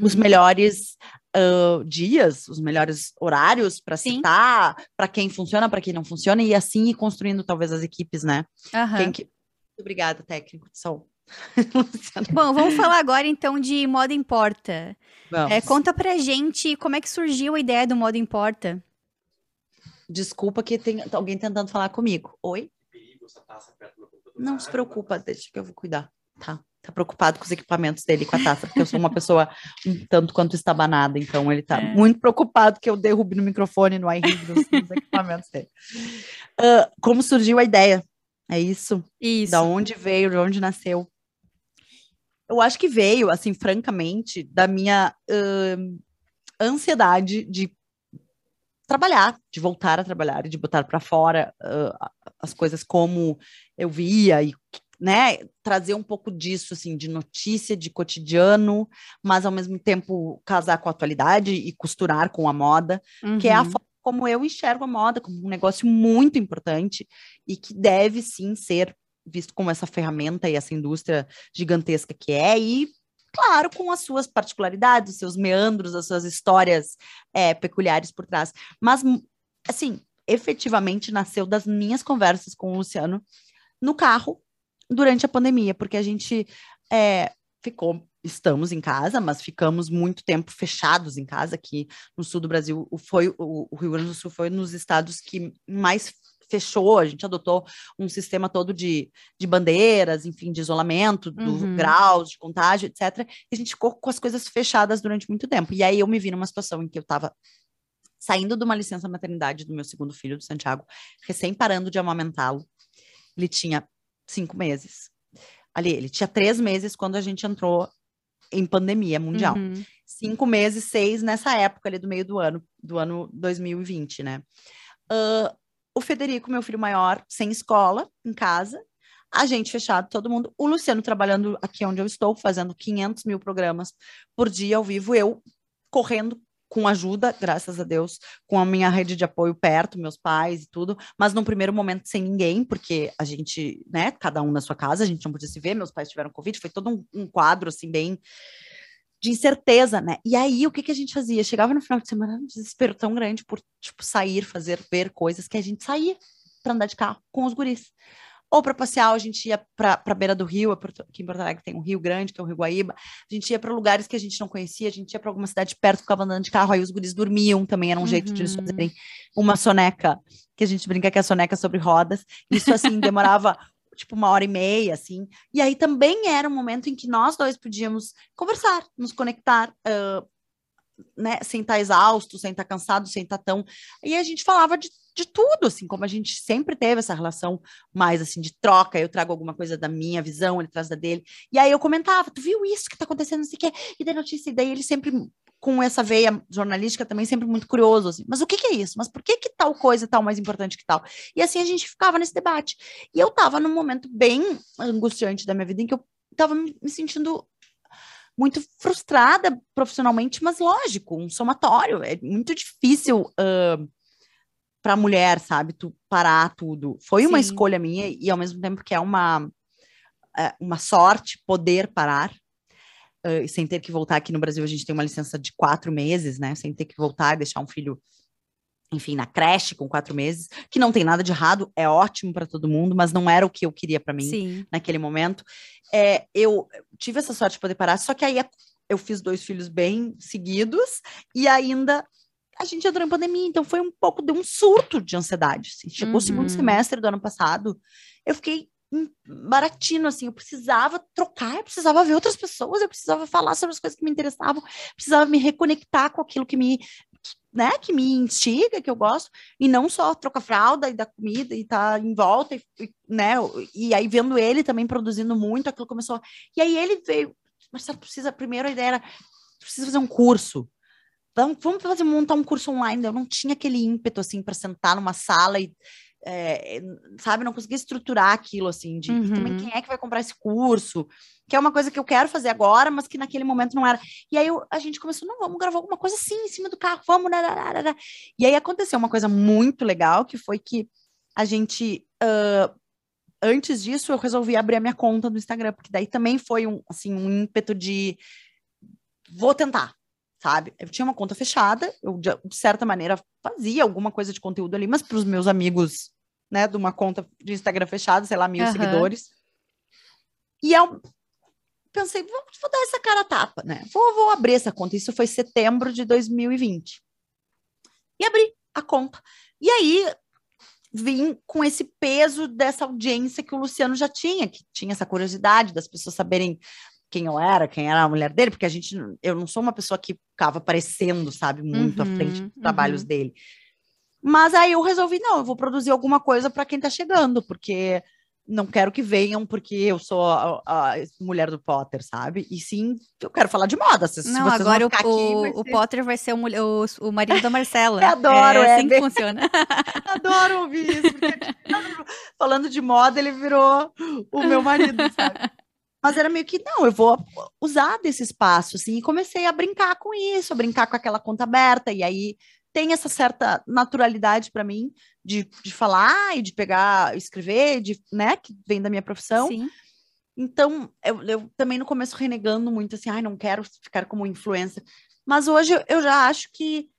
os Uhum. melhores ah, dias, os melhores horários para Sim. citar, para quem funciona, para quem não funciona, e assim ir construindo talvez as equipes, né? Aham. Quem que... Muito Obrigada, técnico de som. Bom, vamos falar agora então de Moda Importa. É, conta pra gente como é que surgiu a ideia do Moda Importa. Desculpa que tem alguém tentando falar comigo. Oi? Não se preocupa, deixa que eu vou cuidar. Tá. Tá preocupado com os equipamentos dele, com a taça, porque eu sou uma pessoa um tanto quanto estabanada, então ele tá É. muito preocupado que eu derrube no microfone, no iRig, dos, dos equipamentos dele. Ah, como surgiu a ideia? É isso? Isso. Da onde veio, de onde nasceu? Eu acho que veio, assim, francamente, da minha ahn, ansiedade de trabalhar, de voltar a trabalhar e de botar para fora ah, as coisas como eu via e né, trazer um pouco disso assim de notícia, de cotidiano, mas ao mesmo tempo casar com a atualidade e costurar com a moda, que é a Uhum. forma como eu enxergo a moda como um negócio muito importante e que deve sim ser visto como essa ferramenta e essa indústria gigantesca que é e claro com as suas particularidades, os seus meandros, as suas histórias é, peculiares por trás, mas assim efetivamente nasceu das minhas conversas com o Luciano no carro durante a pandemia, porque a gente é, ficou estamos em casa, mas ficamos muito tempo fechados em casa aqui no sul do Brasil. Foi, o, o Rio Grande do Sul foi nos estados que mais fechou, a gente adotou um sistema todo de, de bandeiras, enfim, de isolamento, do Uhum. graus de contágio, etc. E a gente ficou com as coisas fechadas durante muito tempo. E aí eu me vi numa situação em que eu estava saindo de uma licença maternidade do meu segundo filho, do Santiago, recém parando de amamentá-lo. Ele tinha cinco meses. Ali, ele tinha três meses quando a gente entrou em pandemia mundial. Uhum. Cinco meses, seis nessa época ali do meio do ano, do ano 2020, né? Ah, o Federico, meu filho maior, sem escola, em casa. A gente fechado, todo mundo. O Luciano trabalhando aqui onde eu estou, fazendo 500 mil programas por dia ao vivo. Eu correndo com ajuda, graças a Deus, com a minha rede de apoio perto, meus pais e tudo, mas num primeiro momento sem ninguém, porque a gente, né, cada um na sua casa, a gente não podia se ver, meus pais tiveram Covid, foi todo um, um quadro, assim, bem de incerteza, né? E aí, o que que a gente fazia? Chegava no final de semana, um desespero tão grande por, tipo, sair, fazer, ver coisas, que a gente saía para andar de carro com os guris. Ou para passear, a gente ia para a beira do rio, aqui em Porto Alegre tem um rio grande, que é o Rio Guaíba. A gente ia para lugares que a gente não conhecia, a gente ia para alguma cidade perto, ficava andando de carro, aí os guris dormiam, também era um uhum. jeito de eles fazerem uma soneca, que a gente brinca que é a soneca sobre rodas. Isso, assim, demorava tipo uma hora e meia, assim. E aí também era um momento em que nós dois podíamos conversar, nos conectar, uh, né, sem estar exausto, sem estar cansado, sem estar tão. E a gente falava de, de tudo, assim, como a gente sempre teve essa relação mais assim de troca. Eu trago alguma coisa da minha visão, ele traz da dele. E aí eu comentava, tu viu isso que tá acontecendo, não sei o quê, e da notícia, e daí ele sempre com essa veia jornalística também sempre muito curioso, assim, mas o que, que é isso? Mas por que que tal coisa é tal mais importante que tal? E assim a gente ficava nesse debate. E eu tava num momento bem angustiante da minha vida em que eu tava me sentindo muito frustrada profissionalmente, mas lógico, um somatório, é muito difícil uh, para mulher, sabe? Tu parar tudo. Foi uma Sim. escolha minha e ao mesmo tempo que é uma é, uma sorte poder parar eh, sem ter que voltar aqui no Brasil. A gente tem uma licença de quatro meses, né? Sem ter que voltar e deixar um filho, enfim, na creche com quatro meses, que não tem nada de errado, é ótimo para todo mundo, mas não era o que eu queria para mim Sim. naquele momento. É, eu tive essa sorte de poder parar, só que aí eu fiz dois filhos bem seguidos e ainda a gente entrou em pandemia, então foi um pouco de um surto de ansiedade. assim. Chegou o segundo Uhum. semestre do ano passado, eu fiquei baratino, assim, eu precisava trocar, eu precisava ver outras pessoas, eu precisava falar sobre as coisas que me interessavam, precisava me reconectar com aquilo que me, né, que me instiga, que eu gosto, e não só trocar fralda e dar comida e tá em volta, e, né, e aí vendo ele também produzindo muito, aquilo começou, e aí ele veio, Marcelo, precisa, primeiro a ideia era, precisa fazer um curso, vamos, vamos fazer, montar um curso online, eu não tinha aquele ímpeto, assim, para sentar numa sala e é, sabe, não conseguia estruturar aquilo, assim, de e também Uhum. quem é que vai comprar esse curso, que é uma coisa que eu quero fazer agora, mas que naquele momento não era. E aí eu- a gente começou, não, vamos gravar alguma coisa assim, em cima do carro, vamos, nararara. E aí aconteceu uma coisa muito legal, que foi que a gente, ah, antes disso, eu resolvi abrir a minha conta no Instagram, porque daí também foi um, assim, um ímpeto de, vou tentar, sabe? Eu tinha uma conta fechada, eu de certa maneira fazia alguma coisa de conteúdo ali, mas para os meus amigos, né, de uma conta de Instagram fechada, sei lá, mil Aham. seguidores. E eu pensei, vou, vou dar essa cara a tapa, né? Vou, vou abrir essa conta. Isso foi setembro de 2020. E abri a conta. E aí vim com esse peso dessa audiência que o Luciano já tinha, que tinha essa curiosidade das pessoas saberem quem eu era, quem era a mulher dele, porque a gente, eu não sou uma pessoa que ficava aparecendo, sabe, muito à frente Uhum, dos trabalhos uhum. dele. Mas aí eu resolvi, não, eu vou produzir alguma coisa para quem tá chegando, porque não quero que venham porque eu sou a, a mulher do Potter, sabe? E sim, eu quero falar de moda. Se, Não, vocês agora o, aqui, o, o ser- Potter vai ser o, o, o marido da Marcela. Eu adoro, é é assim bem- que funciona. Adoro ouvir isso, porque falando de moda, ele virou o meu marido, sabe? Mas era meio que, não, eu vou usar desse espaço, assim, e comecei a brincar com isso, a brincar com aquela conta aberta, e aí tem essa certa naturalidade para mim de, de falar e de pegar, escrever, de, né, que vem da minha profissão. Sim. Então, eu, eu também no começo renegando muito, assim, ai, não quero ficar como influencer. Mas hoje eu- eu já acho que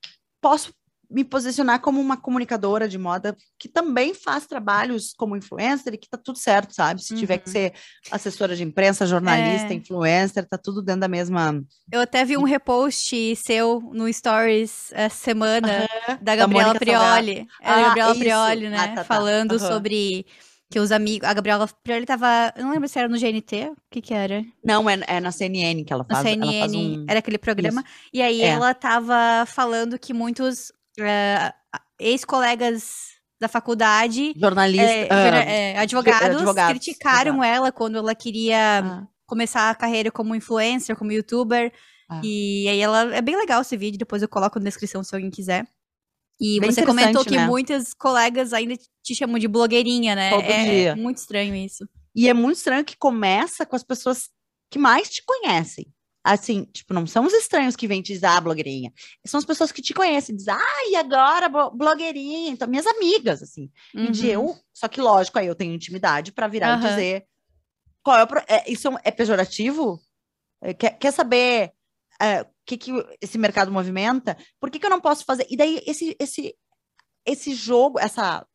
posso me posicionar como uma comunicadora de moda que também faz trabalhos como influencer e que tá tudo certo, sabe? Se tiver que Uhum. ser assessora de imprensa, jornalista, É. influencer, tá tudo dentro da mesma. Eu até vi um repost seu no Stories essa semana da da Gabriela Salgado. Prioli. É, Ah, da Gabriela isso. Prioli, né? Ah, tá, tá. Falando Aham. sobre que os amigos. A Gabriela Prioli tava. Eu não lembro se era no GNT. O que que era? Não, é, é na CNN que ela faz. faz CNN. um... Era aquele programa. E aí É. ela tava falando que muitos eh, ex-colegas da faculdade. Jornalista. eh, ah, vera- eh, advogados, advogados, criticaram ela quando ela queria ah, começar a carreira como influencer, como youtuber. Ah. E aí ela é bem legal esse vídeo, depois eu coloco na descrição se alguém quiser. E Bem você comentou que né? muitos colegas ainda te chamam de blogueirinha, né? Todo é, dia. é muito estranho isso. E é muito estranho que começa com as pessoas que mais te conhecem. Assim, tipo, não são os estranhos que vêm te dizer, ah, blogueirinha. São as pessoas que te conhecem, dizem, ah, e agora, blo- blogueirinha? Então, minhas amigas, assim. E de Uhum. eu, só que lógico, aí eu tenho intimidade para virar Aham. e dizer qual é o. pro- é, isso é é pejorativo? É, Quer, quer saber é, o que, que esse mercado movimenta? Por que, que eu não posso fazer? E daí, esse, esse, esse jogo, essa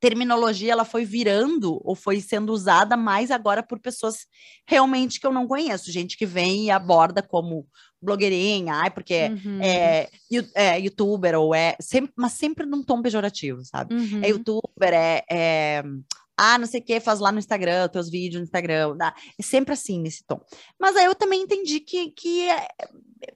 terminologia, ela foi virando ou foi sendo usada mais agora por pessoas realmente que eu não conheço. Gente que vem e aborda como blogueirinha, ai, porque Uhum. é, é youtuber ou é. Sempre, mas sempre num tom pejorativo, sabe? Uhum. É youtuber, é, é, ah, não sei o que, faz lá no Instagram, teus vídeos no Instagram. dá. É sempre assim, nesse tom. Mas aí eu também entendi que, que é-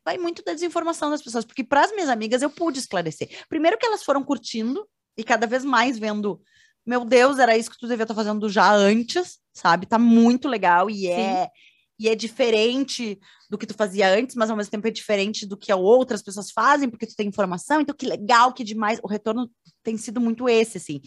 vai muito da desinformação das pessoas, porque para as minhas amigas eu pude esclarecer. Primeiro que elas foram curtindo e cada vez mais vendo, meu Deus, era isso que tu devia estar fazendo já antes, sabe? Tá muito legal e é. E é diferente do que tu fazia antes, mas ao mesmo tempo é diferente do que outras pessoas fazem, porque tu tem informação, então que legal, que demais. O retorno tem sido muito esse, assim.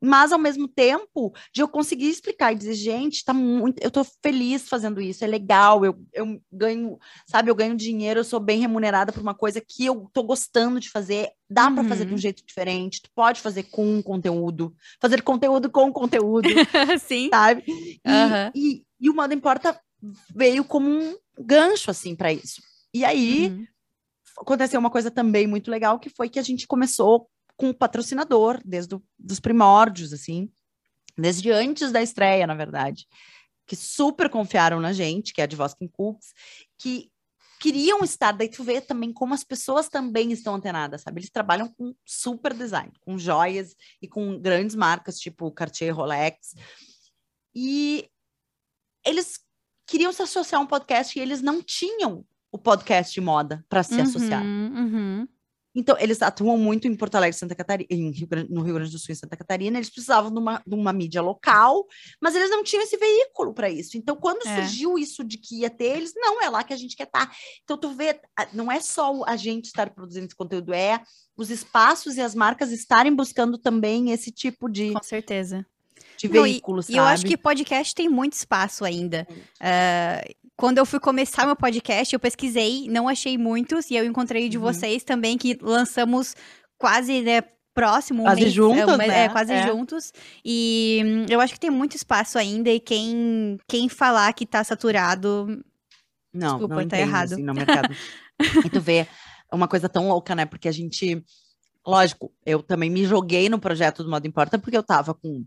Mas ao mesmo tempo de eu conseguir explicar e dizer, gente, tá muito, eu tô feliz fazendo isso, é legal, eu, eu ganho, sabe, eu ganho dinheiro, eu sou bem remunerada por uma coisa que eu tô gostando de fazer, dá uhum. para fazer de um jeito diferente, tu pode fazer com conteúdo, fazer conteúdo com conteúdo, sim, sabe? E, uhum. e, e, o Moda Importa veio como um gancho, assim, para isso. E aí, uhum. aconteceu uma coisa também muito legal, que foi que a gente começou com o patrocinador desde os primórdios, assim, desde antes da estreia, na verdade, que super confiaram na gente, que é a de Voskin Cooks, que queriam estar, daí tu vê também como as pessoas também estão antenadas, sabe? Eles trabalham com super design, com joias e com grandes marcas, tipo Cartier, Rolex, e eles queriam se associar a um podcast e eles não tinham o podcast de moda para se uhum, associar. Uhum. Então, eles atuam muito em Porto Alegre, Santa Catarina, Rio Grande, no Rio Grande do Sul e Santa Catarina, eles precisavam de uma, de uma mídia local, mas eles não tinham esse veículo para isso. Então, quando é. surgiu isso de que ia ter, eles, não, é lá que a gente quer estar. Tá. Então, tu vê, não é só a gente estar produzindo esse conteúdo, é os espaços e as marcas estarem buscando também esse tipo de. Com certeza de veículos, e, eu acho que podcast tem muito espaço ainda. Uh, quando eu fui começar meu podcast, eu pesquisei, não achei muitos, e eu encontrei de uhum. vocês também, que lançamos quase, né, próximo. Quase mês, juntos, é, né? É, quase é. juntos. E hum, eu acho que tem muito espaço ainda, e quem, quem falar que tá saturado... Não, Desculpa, não tá errado. Assim, no mercado. e tu vê uma coisa tão louca, né? Porque a gente... Lógico, eu também me joguei no projeto do Modo Importa, porque eu tava com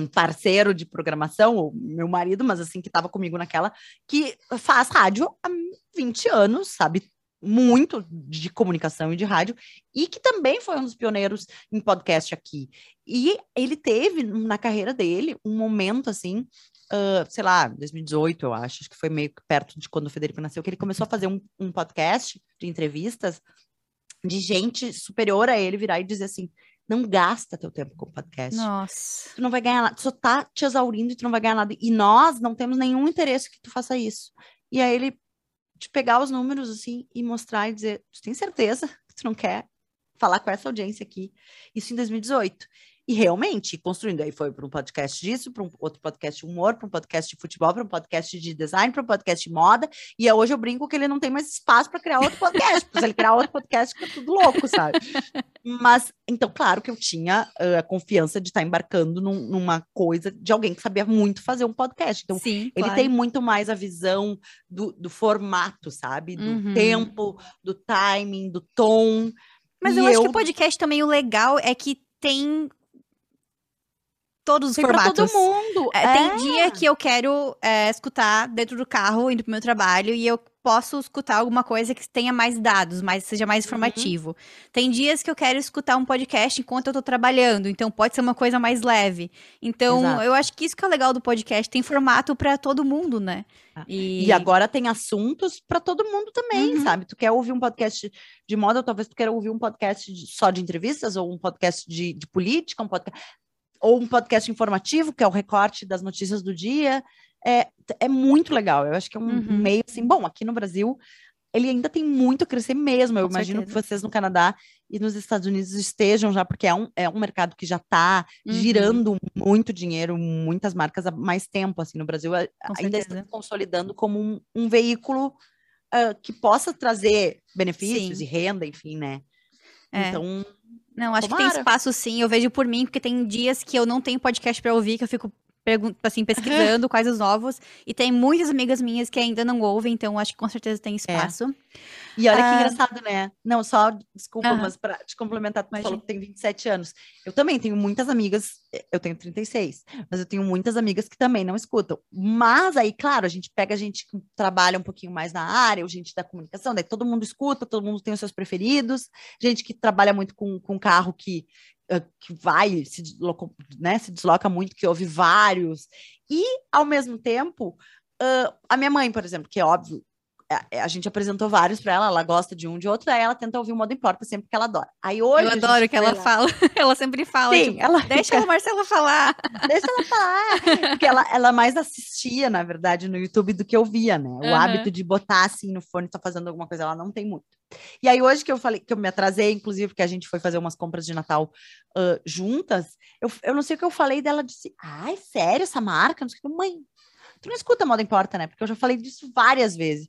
um parceiro de programação, ou meu marido, mas assim, que estava comigo naquela, que faz rádio há 20 anos, sabe? Muito de comunicação e de rádio, e que também foi um dos pioneiros em podcast aqui. E ele teve na carreira dele um momento assim, uh, sei lá, 2018, eu acho, acho que foi meio perto de quando o Federico nasceu, que ele começou a fazer um, um podcast de entrevistas de gente superior a ele virar e dizer assim: não gasta teu tempo com podcast. Nossa. Tu não vai ganhar nada. Tu só tá te exaurindo e tu não vai ganhar nada. E nós não temos nenhum interesse que tu faça isso. E aí ele te pegar os números assim e mostrar e dizer: Tu tem certeza que tu não quer falar com essa audiência aqui? Isso em 2018. E realmente, construindo, aí foi para um podcast disso, para um outro podcast de humor, para um podcast de futebol, para um podcast de design, para um podcast de moda. E hoje eu brinco que ele não tem mais espaço para criar outro podcast, porque se ele criar outro podcast, fica tudo louco, sabe? Mas, então, claro que eu tinha uh, a confiança de estar embarcando num, numa coisa de alguém que sabia muito fazer um podcast. Então, Sim, ele claro. tem muito mais a visão do, do formato, sabe? Do uhum. tempo, do timing, do tom. Mas eu, eu acho que o podcast também, o legal é que tem todos os Tem formatos. Pra todo mundo. É, é. Tem dia que eu quero é, escutar dentro do carro, indo pro meu trabalho, e eu posso escutar alguma coisa que tenha mais dados, mais seja mais uhum. informativo. Uhum. Tem dias que eu quero escutar um podcast enquanto eu tô trabalhando, então pode ser uma coisa mais leve. Então, Exato. eu acho que isso que é legal do podcast, tem formato para todo mundo, né? Ah, e... e... agora tem assuntos para todo mundo também, uhum. sabe? Tu quer ouvir um podcast de moda, talvez tu queira ouvir um podcast de, só de entrevistas, ou um podcast de, de política, um podcast ou um podcast informativo, que é o recorte das notícias do dia. É, é muito legal. Eu acho que é um uhum. meio assim. Bom, aqui no Brasil, ele ainda tem muito a crescer mesmo. Eu Com imagino certeza. que vocês no Canadá e nos Estados Unidos estejam já, porque é um, é um mercado que já está uhum. girando muito dinheiro, muitas marcas há mais tempo. Assim, no Brasil, Com ainda está consolidando como um, um veículo uh, que possa trazer benefícios Sim. e renda, enfim, né? É. Então, não, acho Tomara. que tem espaço sim. Eu vejo por mim, porque tem dias que eu não tenho podcast para ouvir, que eu fico assim, pesquisando quais os novos. E tem muitas amigas minhas que ainda não ouvem, então acho que com certeza tem é. espaço. É. E olha que ah. engraçado, né? Não, só, desculpa, mas para te complementar, tu Imagina. falou que tem 27 anos. Eu também tenho muitas amigas, eu tenho 36, mas eu tenho muitas amigas que também não escutam. Mas aí, claro, a gente pega a gente que trabalha um pouquinho mais na área, o gente da comunicação, daí todo mundo escuta, todo mundo tem os seus preferidos, gente que trabalha muito com, com carro que, que vai, se desloca, né, se desloca muito, que ouve vários. E, ao mesmo tempo, uh, a minha mãe, por exemplo, que é óbvio, a, a gente apresentou vários para ela, ela gosta de um de outro, aí ela tenta ouvir o modo importa sempre que ela adora. Aí hoje. Eu adoro que ela lá. fala. ela sempre fala. Sim, tipo, ela deixa fica... a Marcela falar. Deixa ela falar. Porque ela, ela mais assistia, na verdade, no YouTube do que ouvia, né? O uhum. hábito de botar assim no fone, tá fazendo alguma coisa, ela não tem muito. E aí, hoje que eu falei, que eu me atrasei, inclusive, porque a gente foi fazer umas compras de Natal uh, juntas, eu, eu não sei o que eu falei dela, disse, ai, sério, essa marca? Não sei o que, mãe, Tu não escuta Moda Importa, né? Porque eu já falei disso várias vezes.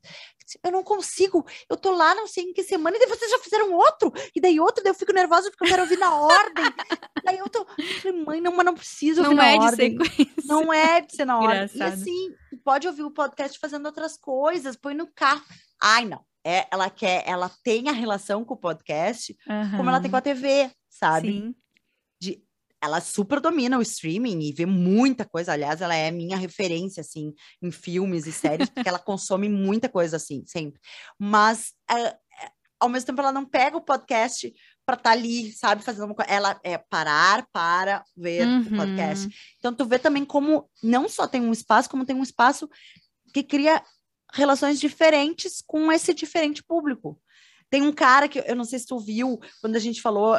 Eu não consigo, eu tô lá não sei em que semana, e daí vocês já fizeram outro, e daí outro, daí eu fico nervosa porque eu quero ouvir na ordem. daí eu tô, mãe, não, mas não preciso ouvir não na é ordem. De sequência. Não é de ser na ordem. E assim, pode ouvir o podcast fazendo outras coisas, põe no carro. Ai, não. É, ela quer, ela tem a relação com o podcast uhum. como ela tem com a TV, sabe? Sim. Ela super domina o streaming e vê muita coisa. Aliás, ela é minha referência, assim, em filmes e séries, porque ela consome muita coisa, assim, sempre. Mas, é, ao mesmo tempo, ela não pega o podcast para estar tá ali, sabe, fazendo uma coisa. Ela é parar para ver uhum. o podcast. Então, tu vê também como não só tem um espaço, como tem um espaço que cria relações diferentes com esse diferente público. Tem um cara que eu não sei se tu viu quando a gente falou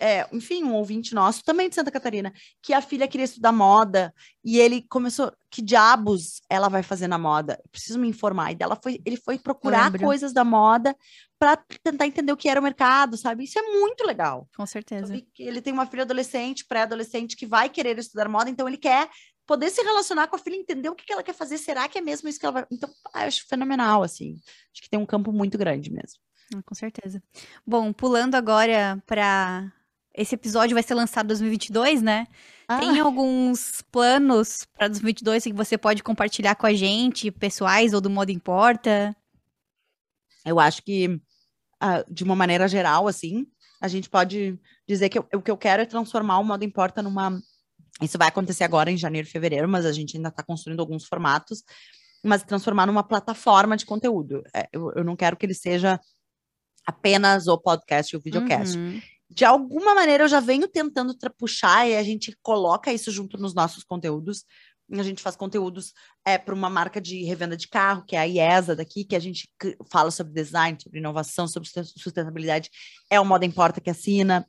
é, enfim, um ouvinte nosso, também de Santa Catarina, que a filha queria estudar moda e ele começou, que diabos ela vai fazer na moda? preciso me informar. E dela foi, ele foi procurar coisas da moda para tentar entender o que era o mercado, sabe? Isso é muito legal. Com certeza. Ele tem uma filha adolescente, pré-adolescente, que vai querer estudar moda, então ele quer poder se relacionar com a filha, entender o que ela quer fazer. Será que é mesmo isso que ela vai. Então, eu acho fenomenal, assim. Acho que tem um campo muito grande mesmo. Ah, com certeza. Bom, pulando agora para esse episódio vai ser lançado em 2022, né? Ah. Tem alguns planos para 2022 que você pode compartilhar com a gente, pessoais ou do modo importa? Eu acho que, uh, de uma maneira geral, assim, a gente pode dizer que eu, o que eu quero é transformar o modo importa numa. Isso vai acontecer agora em janeiro e fevereiro, mas a gente ainda está construindo alguns formatos, mas transformar numa plataforma de conteúdo. É, eu, eu não quero que ele seja apenas o podcast e o videocast. Uhum de alguma maneira eu já venho tentando puxar e a gente coloca isso junto nos nossos conteúdos. A gente faz conteúdos é, para uma marca de revenda de carro, que é a IESA daqui, que a gente fala sobre design, sobre inovação, sobre sustentabilidade. É o Moda Importa que assina.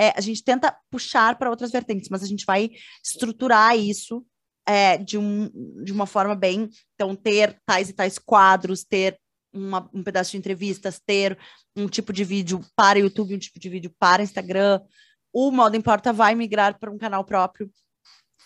É, a gente tenta puxar para outras vertentes, mas a gente vai estruturar isso é, de, um, de uma forma bem. Então, ter tais e tais quadros, ter uma, um pedaço de entrevistas, ter um tipo de vídeo para YouTube, um tipo de vídeo para Instagram. O Modo Importa vai migrar para um canal próprio.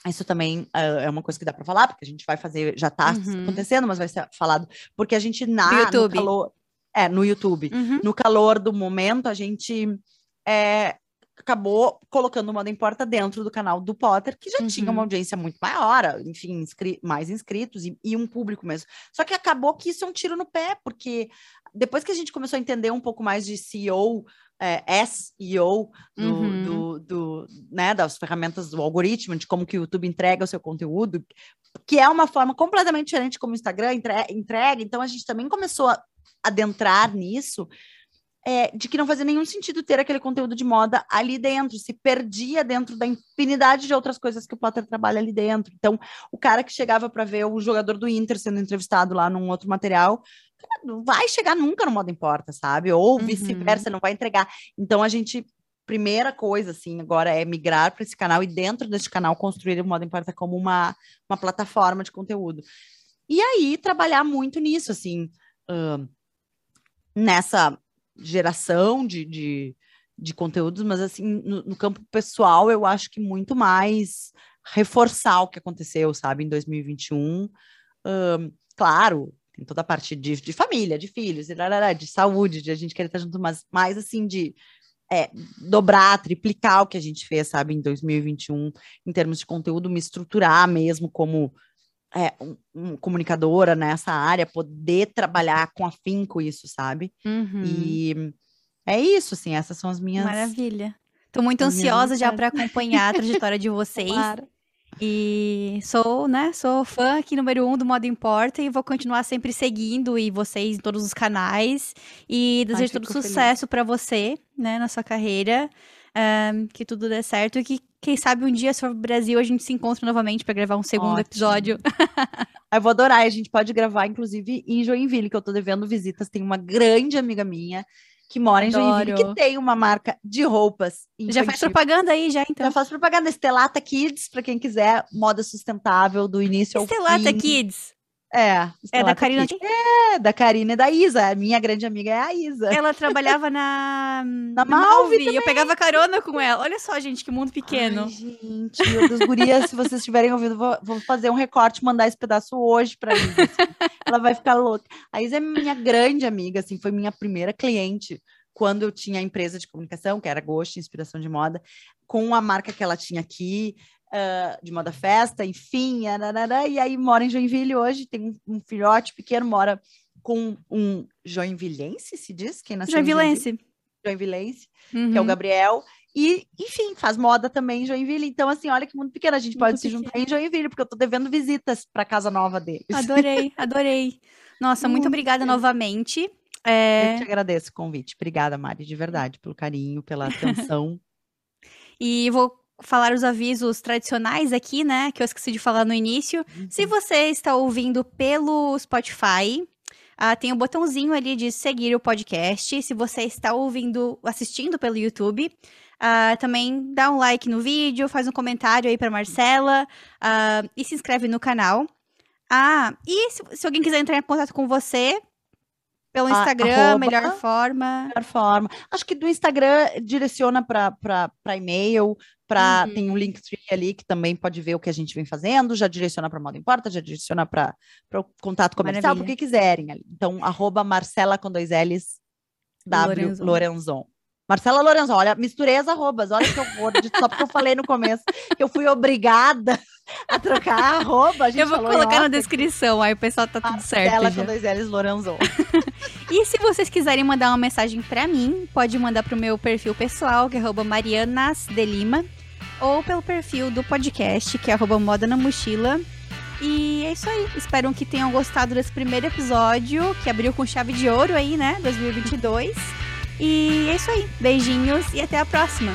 Isso também uh, é uma coisa que dá para falar, porque a gente vai fazer, já está uhum. acontecendo, mas vai ser falado, porque a gente na no, YouTube. no calor, é, no YouTube, uhum. no calor do momento, a gente é, acabou colocando o Moda Importa dentro do canal do Potter, que já uhum. tinha uma uhum. audiência muito maior, enfim, inscri mais inscritos e, e, um público mesmo. Só que acabou que isso é um tiro no pé, porque depois que a gente começou a entender um pouco mais de CEO, é, SEO, do, uhum. do, do, né, das ferramentas do algoritmo, de como que o YouTube entrega o seu conteúdo, que é uma forma completamente diferente como o Instagram entrega, então a gente também começou a adentrar nisso, é, de que não fazia nenhum sentido ter aquele conteúdo de moda ali dentro, se perdia dentro da infinidade de outras coisas que o Potter trabalha ali dentro. Então, o cara que chegava para ver o jogador do Inter sendo entrevistado lá num outro material, não vai chegar nunca no modo importa, sabe? Ou uhum. vice-versa, não vai entregar. Então, a gente primeira coisa, assim, agora é migrar para esse canal e dentro desse canal construir o Modo Importa como uma, uma plataforma de conteúdo. E aí, trabalhar muito nisso, assim, uh, nessa geração de, de, de conteúdos, mas assim, no, no, campo pessoal, eu acho que muito mais reforçar o que aconteceu, sabe, em 2021. Um, claro, tem toda a parte de, de família, de filhos, de saúde, de a gente querer estar junto, mas mais assim de é, dobrar, triplicar o que a gente fez, sabe, em 2021, em termos de conteúdo, me estruturar mesmo como é, um, um, comunicadora nessa área, poder trabalhar com afinco isso, sabe? Uhum. E é isso, assim, essas são as minhas. Maravilha. Tô muito ansiosa já para acompanhar a trajetória de vocês. Claro. E sou, né, sou fã aqui número um do Modo Importa e vou continuar sempre seguindo e vocês em todos os canais. E desejo todo sucesso para você, né, na sua carreira. Um, que tudo dê certo e que quem sabe um dia, for pro Brasil, a gente se encontra novamente para gravar um segundo Ótimo. episódio. Eu vou adorar. A gente pode gravar, inclusive, em Joinville, que eu tô devendo visitas. Tem uma grande amiga minha que mora em Joinville, que tem uma marca de roupas. Infantil. Já faz propaganda aí, já, então. Já faz propaganda. Estelata Kids, para quem quiser, moda sustentável do início Estelata ao fim. Estelata Kids. É. É da Karina. É, da Karina e da Isa. A minha grande amiga é a Isa. Ela trabalhava na. Na, na Malve. Eu pegava carona com ela. Olha só, gente, que mundo pequeno. Ai, gente, meu Deus, gurias, se vocês estiverem ouvindo, vou, vou, fazer um recorte, mandar esse pedaço hoje pra Isa. Assim. ela vai ficar louca. A Isa é minha grande amiga, assim, foi minha primeira cliente quando eu tinha a empresa de comunicação, que era Ghost, Inspiração de Moda, com a marca que ela tinha aqui, uh, de moda festa, enfim, ararara, e aí mora em Joinville hoje, tem um, um filhote pequeno, mora com um joinvilense, se diz? Quem nasceu Joinvilense. Joinvilense, uhum. que é o Gabriel, e, enfim, faz moda também em Joinville. Então, assim, olha que mundo pequeno. A gente muito pode pequeno. se juntar em Joinville, porque eu tô devendo visitas para casa nova deles. Adorei, adorei. Nossa, muito, muito obrigada novamente. É... Eu te agradeço o convite. Obrigada, Mari, de verdade, pelo carinho, pela atenção. e vou falar os avisos tradicionais aqui, né? Que eu esqueci de falar no início. Uhum. Se você está ouvindo pelo Spotify, uh, tem o um botãozinho ali de seguir o podcast. Se você está ouvindo, assistindo pelo YouTube, uh, também dá um like no vídeo, faz um comentário aí para Marcela uh, e se inscreve no canal. Ah, e se, se alguém quiser entrar em contato com você, pelo Instagram, melhor forma. Melhor forma. Acho que do Instagram direciona para e-mail, para uhum. tem um Linktree ali que também pode ver o que a gente vem fazendo, já direciona para Moda Importa, já direciona para o contato comercial, para o que quiserem. Então, arroba Marcela com dois L's, W Lorenzon. Lorenzon. Marcela Lourenço, olha, misturei as arrobas, olha que horror, só porque eu falei no começo que eu fui obrigada a trocar a arroba. A eu vou colocar na descrição, aí o pessoal tá tudo certo. Ela com dois L's Lorenzon. e se vocês quiserem mandar uma mensagem para mim, pode mandar pro meu perfil pessoal, que é Marianas de Lima, ou pelo perfil do podcast, que é Moda na Mochila. E é isso aí. Espero que tenham gostado desse primeiro episódio, que abriu com chave de ouro aí, né? 2022. E é isso aí. Beijinhos e até a próxima.